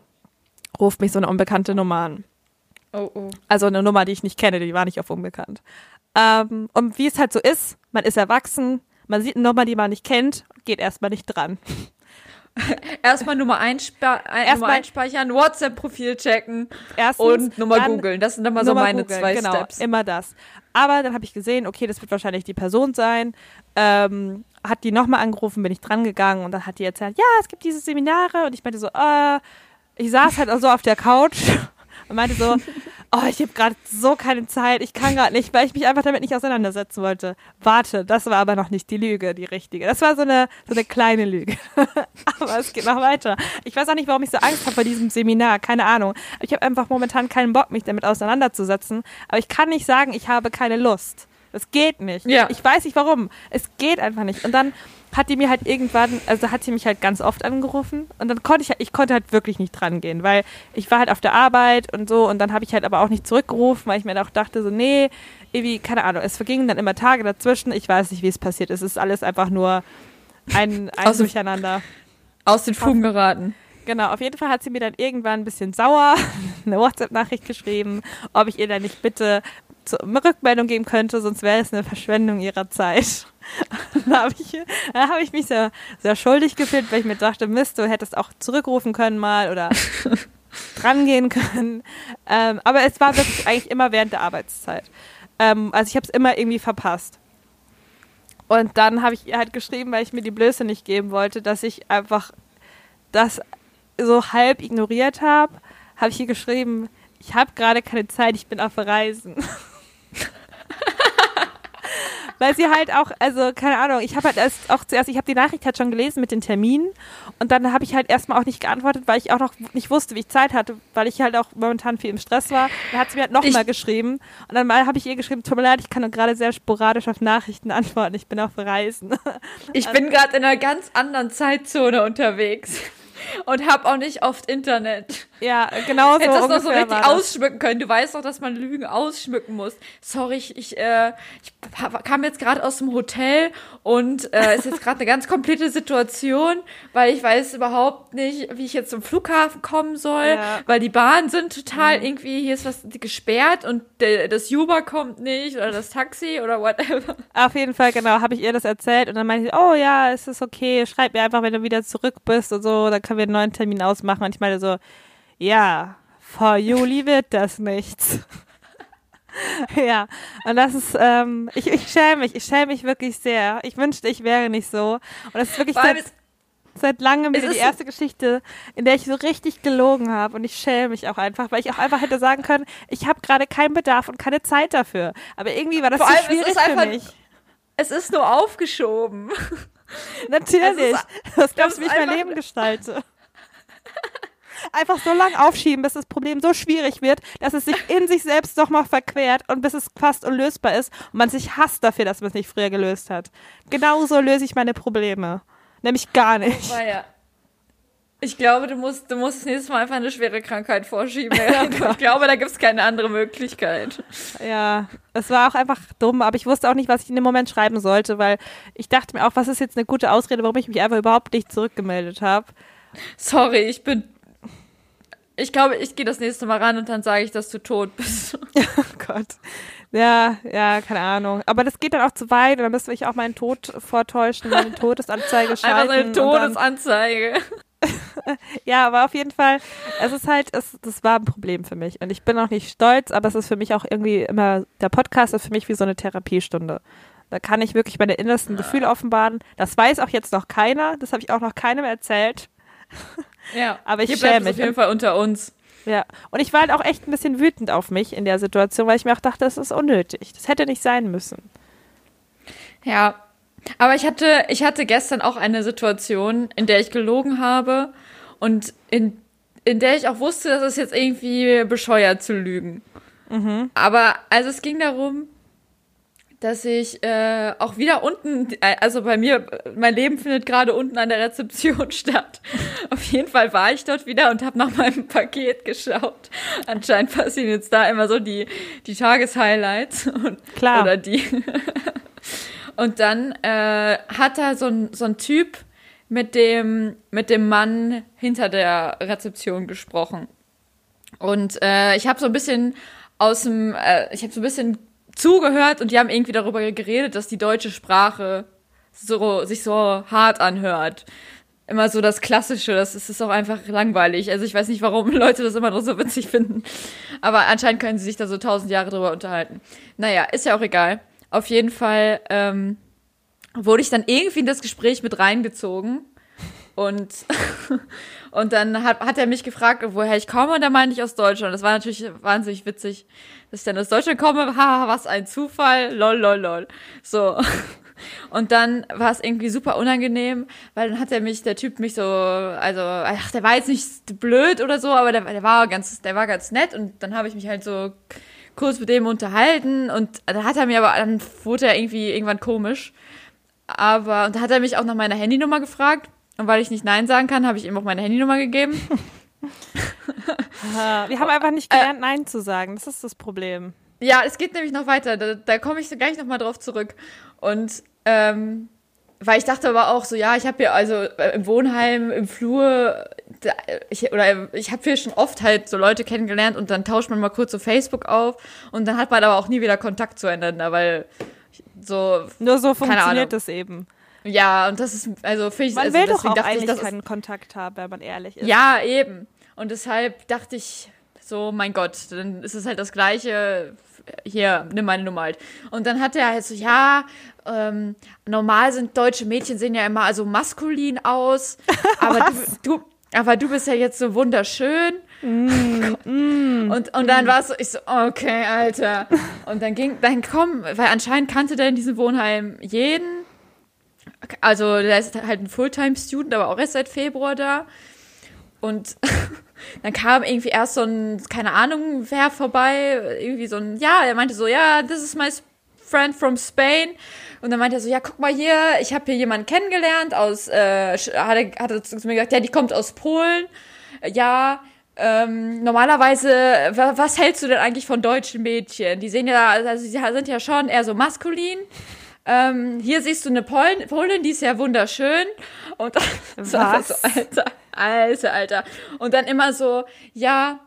ruft mich so eine unbekannte Nummer an. Oh, oh. Also eine Nummer, die ich nicht kenne, die war nicht auf unbekannt. Ähm, und wie es halt so ist, man ist erwachsen, man sieht eine Nummer, die man nicht kennt, geht erstmal nicht dran. Erstmal Nummer, einspa ein, Erstmal- Nummer einspeichern, WhatsApp-Profil checken Erstens, und Nummer googeln. Das sind immer so meine googeln, zwei genau, Steps. immer das. Aber dann habe ich gesehen, okay, das wird wahrscheinlich die Person sein. Ähm, hat die nochmal angerufen, bin ich dran gegangen und dann hat die erzählt, ja, es gibt diese Seminare und ich meinte so, äh, ich saß halt so auf der Couch und meinte so, Oh, ich habe gerade so keine Zeit. Ich kann gerade nicht, weil ich mich einfach damit nicht auseinandersetzen wollte. Warte, das war aber noch nicht die Lüge, die richtige. Das war so eine, so eine kleine Lüge. aber es geht noch weiter. Ich weiß auch nicht, warum ich so Angst habe vor diesem Seminar. Keine Ahnung. Ich habe einfach momentan keinen Bock, mich damit auseinanderzusetzen. Aber ich kann nicht sagen, ich habe keine Lust. Das geht nicht. Ja. Ich weiß nicht warum. Es geht einfach nicht. Und dann hat die mir halt irgendwann, also hat sie mich halt ganz oft angerufen und dann konnte ich, ich konnte halt wirklich nicht dran gehen, weil ich war halt auf der Arbeit und so und dann habe ich halt aber auch nicht zurückgerufen, weil ich mir auch dachte so, nee, irgendwie, keine Ahnung, es vergingen dann immer Tage dazwischen, ich weiß nicht, wie es passiert ist, es ist alles einfach nur ein, ein Aus Durcheinander. Aus den Fugen geraten. Genau, auf jeden Fall hat sie mir dann irgendwann ein bisschen sauer eine WhatsApp-Nachricht geschrieben, ob ich ihr dann nicht bitte zu, eine Rückmeldung geben könnte, sonst wäre es eine Verschwendung ihrer Zeit. da habe ich, da hab ich mich sehr, sehr schuldig gefühlt, weil ich mir dachte, Mist, du hättest auch zurückrufen können mal oder dran gehen können. Ähm, aber es war wirklich eigentlich immer während der Arbeitszeit. Ähm, also ich habe es immer irgendwie verpasst. Und dann habe ich ihr halt geschrieben, weil ich mir die Blöße nicht geben wollte, dass ich einfach das so halb ignoriert habe, habe ich ihr geschrieben, ich habe gerade keine Zeit, ich bin auf Reisen. Weil sie halt auch, also keine Ahnung, ich habe halt erst auch zuerst, ich habe die Nachricht halt schon gelesen mit den Terminen und dann habe ich halt erstmal auch nicht geantwortet, weil ich auch noch nicht wusste, wie ich Zeit hatte, weil ich halt auch momentan viel im Stress war. Dann hat sie mir halt nochmal geschrieben und dann mal habe ich ihr geschrieben, tut mir leid, ich kann nur gerade sehr sporadisch auf Nachrichten antworten, ich bin auf Reisen. Ich bin gerade in einer ganz anderen Zeitzone unterwegs. Und hab auch nicht oft Internet. ja, genau so Hättest das noch so richtig ausschmücken können. Du weißt doch, dass man Lügen ausschmücken muss. Sorry, ich, ich, äh, ich kam jetzt gerade aus dem Hotel und äh, ist jetzt gerade eine ganz komplette Situation, weil ich weiß überhaupt nicht, wie ich jetzt zum Flughafen kommen soll, Ja. weil die Bahnen sind total irgendwie, hier ist was gesperrt und der, das Uber kommt nicht oder das Taxi oder whatever. Auf jeden Fall, genau, habe ich ihr das erzählt und dann meinte sie, oh ja, es ist okay, schreib mir einfach, wenn du wieder zurück bist und so, dann können wir einen neuen Termin ausmachen. Und ich meinte so, ja, vor Juli wird das nichts. ja, und das ist, ähm, ich, ich schäme mich, ich schäme mich wirklich sehr. Ich wünschte, ich wäre nicht so. Und das ist wirklich seit, seit langem wieder die erste Geschichte, in der ich so richtig gelogen habe. Und ich schäme mich auch einfach, weil ich auch einfach hätte sagen können, ich habe gerade keinen Bedarf und keine Zeit dafür. Aber irgendwie war das Vor zu allem, es schwierig ist für einfach- mich. es ist nur aufgeschoben. Natürlich. Das glaubst du, wie ich ist mein Leben gestalte. Einfach so lang aufschieben, bis das Problem so schwierig wird, dass es sich in sich selbst doch mal verquert und bis es fast unlösbar ist und man sich hasst dafür, dass man es nicht früher gelöst hat. Genauso löse ich meine Probleme. Nämlich gar nicht. War ja. Ich glaube, du musst, du musst das nächste Mal einfach eine schwere Krankheit vorschieben. ich glaube, da gibt es keine andere Möglichkeit. Ja, es war auch einfach dumm, aber ich wusste auch nicht, was ich in dem Moment schreiben sollte, weil ich dachte mir auch, was ist jetzt eine gute Ausrede, warum ich mich einfach überhaupt nicht zurückgemeldet habe. Sorry, ich bin. Ich glaube, ich gehe das nächste Mal ran und dann sage ich, dass du tot bist. Oh Gott. Ja, ja, keine Ahnung. Aber das geht dann auch zu weit und dann müsste ich auch meinen Tod vortäuschen, meine Todesanzeige schalten. Einfach so eine Todesanzeige. Ja, aber auf jeden Fall, es ist halt, es, das war ein Problem für mich. Und ich bin auch nicht stolz, aber es ist für mich auch irgendwie immer, der Podcast ist für mich wie so eine Therapiestunde. Da kann ich wirklich meine innersten Gefühle offenbaren. Das weiß auch jetzt noch keiner. Das habe ich auch noch keinem erzählt. Ja, Aber ich schäme es auf mich. jeden Fall unter uns. Ja. Und ich war halt auch echt ein bisschen wütend auf mich in der Situation, weil ich mir auch dachte, das ist unnötig. Das hätte nicht sein müssen. Ja. Aber ich hatte, ich hatte gestern auch eine Situation, in der ich gelogen habe und in, in der ich auch wusste, dass es jetzt irgendwie bescheuert zu lügen. Aber also es ging darum, dass ich äh, auch wieder unten, also bei mir, mein Leben findet gerade unten an der Rezeption statt. Auf jeden Fall war ich dort wieder und habe nach meinem Paket geschaut. Anscheinend passieren jetzt da immer so die, die Tageshighlights und, Klar. oder die. und dann äh, hat da so ein, so ein Typ mit dem, mit dem Mann hinter der Rezeption gesprochen. Und äh, ich habe so ein bisschen aus dem, äh, ich habe so ein bisschen zugehört und die haben irgendwie darüber geredet, dass die deutsche Sprache so sich so hart anhört. Immer so das Klassische, das ist, ist auch einfach langweilig. Also ich weiß nicht, warum Leute das immer noch so witzig finden. Aber anscheinend können sie sich da so tausend Jahre drüber unterhalten. Naja, ist ja auch egal. Auf jeden Fall ähm, wurde ich dann irgendwie in das Gespräch mit reingezogen. Und, Und dann hat, hat er mich gefragt, woher ich komme, und da meinte ich aus Deutschland. Das war natürlich wahnsinnig witzig, dass ich dann aus Deutschland komme. Ha, was ein Zufall. Lol, lol, lol. So. Und dann war es irgendwie super unangenehm, weil dann hat er mich, der Typ mich so, also, ach, der war jetzt nicht blöd oder so, aber der, der war ganz, der war ganz nett und dann habe ich mich halt so kurz mit dem unterhalten und dann hat er mir aber, dann wurde er irgendwie irgendwann komisch. Aber, und da hat er mich auch nach meiner Handynummer gefragt. Und weil ich nicht Nein sagen kann, habe ich ihm auch meine Handynummer gegeben. Wir haben einfach nicht gelernt, Nein zu sagen. Das ist das Problem. Ja, es geht nämlich noch weiter. Da, da komme ich gleich nochmal drauf zurück. Und ähm, weil ich dachte aber auch so, ja, ich habe hier also äh, im Wohnheim, im Flur, da, ich, oder ich habe hier schon oft halt so Leute kennengelernt und dann tauscht man mal kurz so Facebook auf und dann hat man aber auch nie wieder Kontakt zueinander, weil so. Nur so funktioniert das eben. Ja, und das ist, also finde ich, man also will doch auch eigentlich ich, keinen Kontakt haben, wenn man ehrlich ist. Ja, eben. Und deshalb dachte ich so, mein Gott, dann ist es halt das Gleiche. Hier, nimm meine Nummer halt. Und dann hat er halt so, ja, ähm, normal sind deutsche Mädchen sehen ja immer also maskulin aus, aber du, du, aber du bist ja jetzt so wunderschön. Mm, mm, und, und dann war es so, ich so, okay, Alter. Und dann ging, dann komm, weil anscheinend kannte der in diesem Wohnheim jeden. Also der ist halt ein Fulltime-Student, aber auch erst seit Februar da. Und dann kam irgendwie erst so ein, keine Ahnung, wer vorbei, irgendwie so ein, ja, er meinte so, ja, this is my friend from Spain. Und dann meinte er so, ja, guck mal hier, ich habe hier jemanden kennengelernt aus, äh, hat hat er zu mir gesagt, ja, die kommt aus Polen. Ja, ähm, normalerweise, was hältst du denn eigentlich von deutschen Mädchen? Die sehen ja, also sie sind ja schon eher so maskulin. Ähm, hier siehst du eine Polin, Polin, die ist ja wunderschön. Und Was? so, Alter, Alter, Alter. Und dann immer so, ja,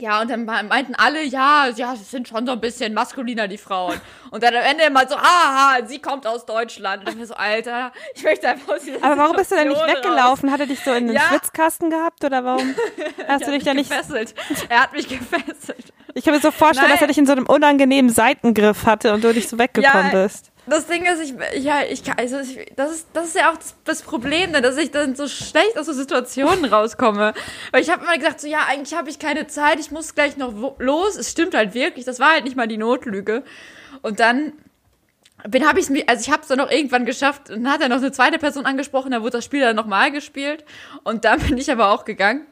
ja, und dann meinten alle, ja, ja, sie sind schon so ein bisschen maskuliner, die Frauen. Und dann am Ende immer so, haha, sie kommt aus Deutschland. Und dann so, Alter, ich möchte einfach aus dieser Aber warum bist du denn nicht weggelaufen? Hat er dich so in den Ja. Schwitzkasten gehabt oder warum hast du dich hat mich da nicht? gefesselt. Er hat mich gefesselt. Ich kann mir so vorstellen, Nein. dass er dich in so einem unangenehmen Seitengriff hatte und du nicht so weggekommen Ja, bist. Das Ding ist, ich, ja, ich kann, also ich, das ist, das ist ja auch das, das Problem, ne, dass ich dann so schlecht aus so Situationen rauskomme. Weil ich habe immer gesagt, so, ja, eigentlich habe ich keine Zeit, ich muss gleich noch los. Es stimmt halt wirklich, das war halt nicht mal die Notlüge. Und dann bin habe ich also ich habe es dann noch irgendwann geschafft und dann hat er noch eine zweite Person angesprochen, da wurde das Spiel dann nochmal gespielt und dann bin ich aber auch gegangen.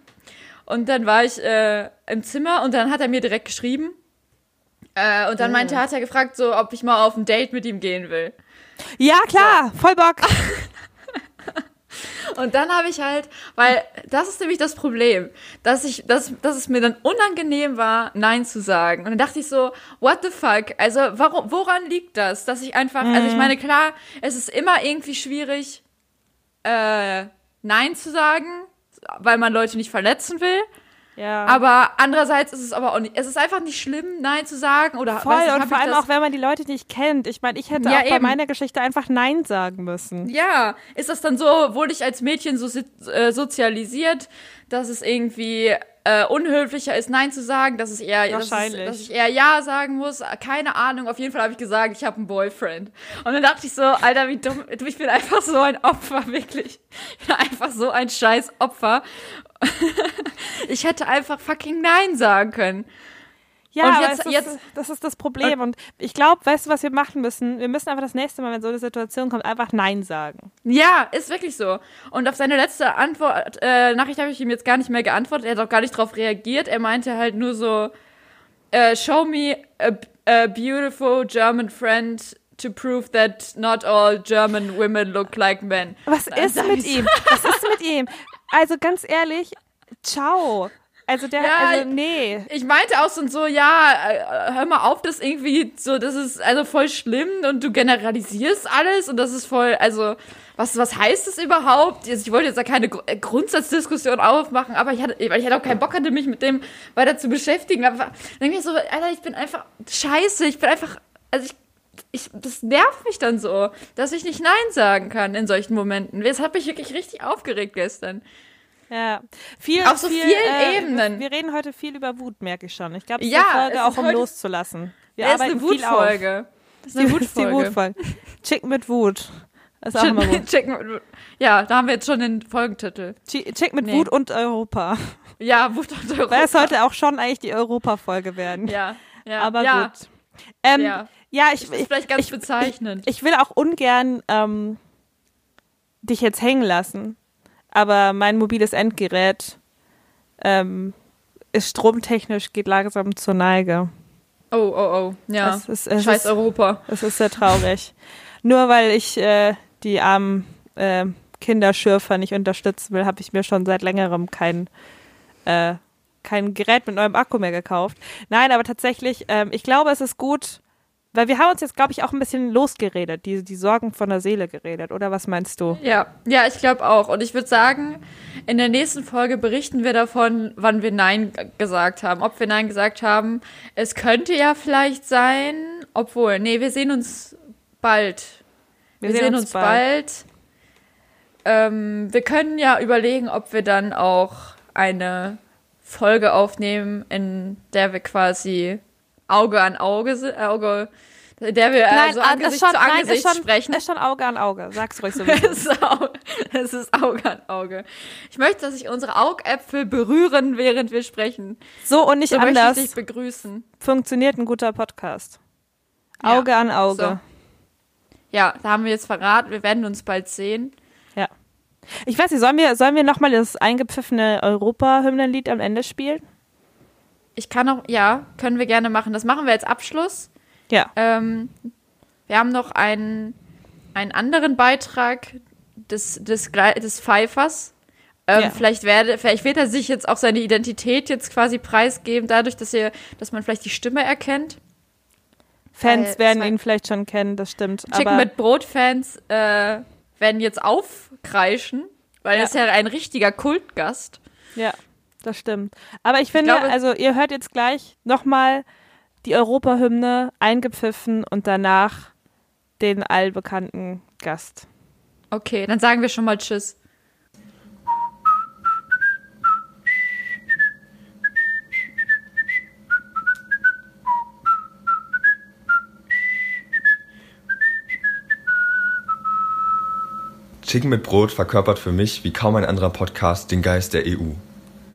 Und dann war ich äh, im Zimmer und dann hat er mir direkt geschrieben. Äh, und dann meinte er, hat er gefragt, so, ob ich mal auf ein Date mit ihm gehen will. Ja, klar, voll Bock. Und dann habe ich halt, weil das ist nämlich das Problem, dass ich, dass, dass es mir dann unangenehm war, Nein zu sagen. Und dann dachte ich so, what the fuck? Also, warum, woran liegt das? Dass ich einfach, also ich meine, klar, es ist immer irgendwie schwierig, äh, Nein zu sagen, weil man Leute nicht verletzen will. Ja. Aber andererseits ist es aber auch nicht, es ist einfach nicht schlimm, Nein zu sagen oder Voll, nicht, und vor allem auch, wenn man die Leute nicht kennt. Ich meine, ich hätte Ja, auch bei eben. meiner Geschichte einfach Nein sagen müssen. Ja, ist das dann so, wurde ich als Mädchen so äh, sozialisiert, dass es irgendwie äh, unhöflicher ist, Nein zu sagen, dass es eher, dass, es, dass ich eher Ja sagen muss? Keine Ahnung. Auf jeden Fall habe ich gesagt, ich habe einen Boyfriend. Und dann dachte ich so, Alter, wie dumm. Du, Ich bin einfach so ein Opfer, wirklich. Ich bin einfach so ein scheiß Opfer. ich hätte einfach fucking Nein sagen können. Ja, jetzt- ist, jetzt- das ist das Problem. Und ich glaube, weißt du, was wir machen müssen? Wir müssen einfach das nächste Mal, wenn so eine Situation kommt, einfach Nein sagen. Ja, ist wirklich so. Und auf seine letzte Antwort, äh, Nachricht habe ich ihm jetzt gar nicht mehr geantwortet. Er hat auch gar nicht drauf reagiert. Er meinte halt nur so, äh, show me a, a beautiful German friend to prove that not all German women look like men. Was ist mit ihm? Was ist mit ihm? Also ganz ehrlich, ciao. Also der, Ja, also nee. Ich meinte auch so und so, ja, äh, hör mal auf, das irgendwie so, das ist also voll schlimm und du generalisierst alles und das ist voll, also was, was heißt das überhaupt? Ich wollte jetzt da keine äh, Grundsatzdiskussion aufmachen, aber ich hatte, ich hatte auch keinen Bock hatte, mich mit dem weiter zu beschäftigen. Aber dann denke ich so, Alter, ich bin einfach scheiße, ich bin einfach, also ich, ich, das nervt mich dann so, dass ich nicht Nein sagen kann in solchen Momenten. Das hat mich wirklich richtig aufgeregt gestern. Ja, viel, Auf so viel, vielen äh, Ebenen. Wir reden heute viel über Wut, merke ich schon. Ich glaube, es Ja, ist eine Folge auch, um loszulassen. Wir ist eine. Wutfolge. Das ist Die, eine Wut, die Wutfolge. Wutfolge. Chick mit Wut. Das ist auch immer gut. Chicken mit, ja, da haben wir jetzt schon den Folgentitel. Chi- Chick mit Nee. Wut und Europa. Ja, Wut und Europa. Weil es sollte auch schon eigentlich die Europa-Folge werden. Ja, ja. Aber ja, gut. Ähm, ja. Ja. ich, Das ist ich, vielleicht ganz ich, bezeichnend. ich will auch ungern ähm, dich jetzt hängen lassen, aber mein mobiles Endgerät ähm, ist stromtechnisch, geht langsam zur Neige. oh, oh, oh. Ja. Es ist- es Scheiß ist- Europa. Das ist sehr traurig. Nur weil ich äh, die armen äh, Kinderschürfer nicht unterstützen will, habe ich mir schon seit längerem kein, äh, kein Gerät mit neuem Akku mehr gekauft. Nein, aber tatsächlich, ähm, ich glaube, es ist gut, weil wir haben uns jetzt, glaube ich, auch ein bisschen losgeredet, die, die Sorgen von der Seele geredet, oder was meinst du? Ja, ja, ich glaube auch. Und ich würde sagen, in der nächsten Folge berichten wir davon, wann wir Nein gesagt haben. Ob wir Nein gesagt haben. Es könnte ja vielleicht sein, obwohl, nee, wir sehen uns bald. Wir, sehen, uns bald. Ähm, wir können ja überlegen, ob wir dann auch eine Folge aufnehmen, in der wir quasi Auge an Auge sind, Auge, der wir äh, so ah, Angesicht zu Angesicht ist schon, sprechen. ist schon Auge an Auge. Sag's ruhig so. es ist. ist, Au- es ist Auge an Auge. Ich möchte, dass sich unsere Augäpfel berühren, während wir sprechen. so und nicht So möchte ich anders dich begrüßen. funktioniert ein guter Podcast. Ja, Auge an Auge. so. Ja, da haben wir jetzt verraten. Wir werden uns bald sehen. Ja. Ich weiß nicht, sollen wir, sollen wir nochmal das eingepfiffene Europa-Hymnenlied am Ende spielen? Ich kann auch, ja, können wir gerne machen. Das machen wir als Abschluss. Ja. Ähm, wir haben noch einen, einen anderen Beitrag des, des, des Pfeifers. Ähm, Ja. vielleicht, werde, vielleicht wird er sich jetzt auch seine Identität jetzt quasi preisgeben, dadurch, dass, ihr, dass man vielleicht die Stimme erkennt. Fans Weil werden ihn vielleicht schon kennen, das stimmt. Chicken mit Brot-Fans äh, werden jetzt aufkreischen, weil Ja. er ist ja ein richtiger Kultgast. ja, das stimmt. Aber ich finde, glaube- also ihr hört jetzt gleich nochmal die Europa-Hymne eingepfiffen und danach den allbekannten Gast. Okay, dann sagen wir schon mal Tschüss. Chicken mit Brot verkörpert für mich wie kaum ein anderer Podcast den Geist der EU.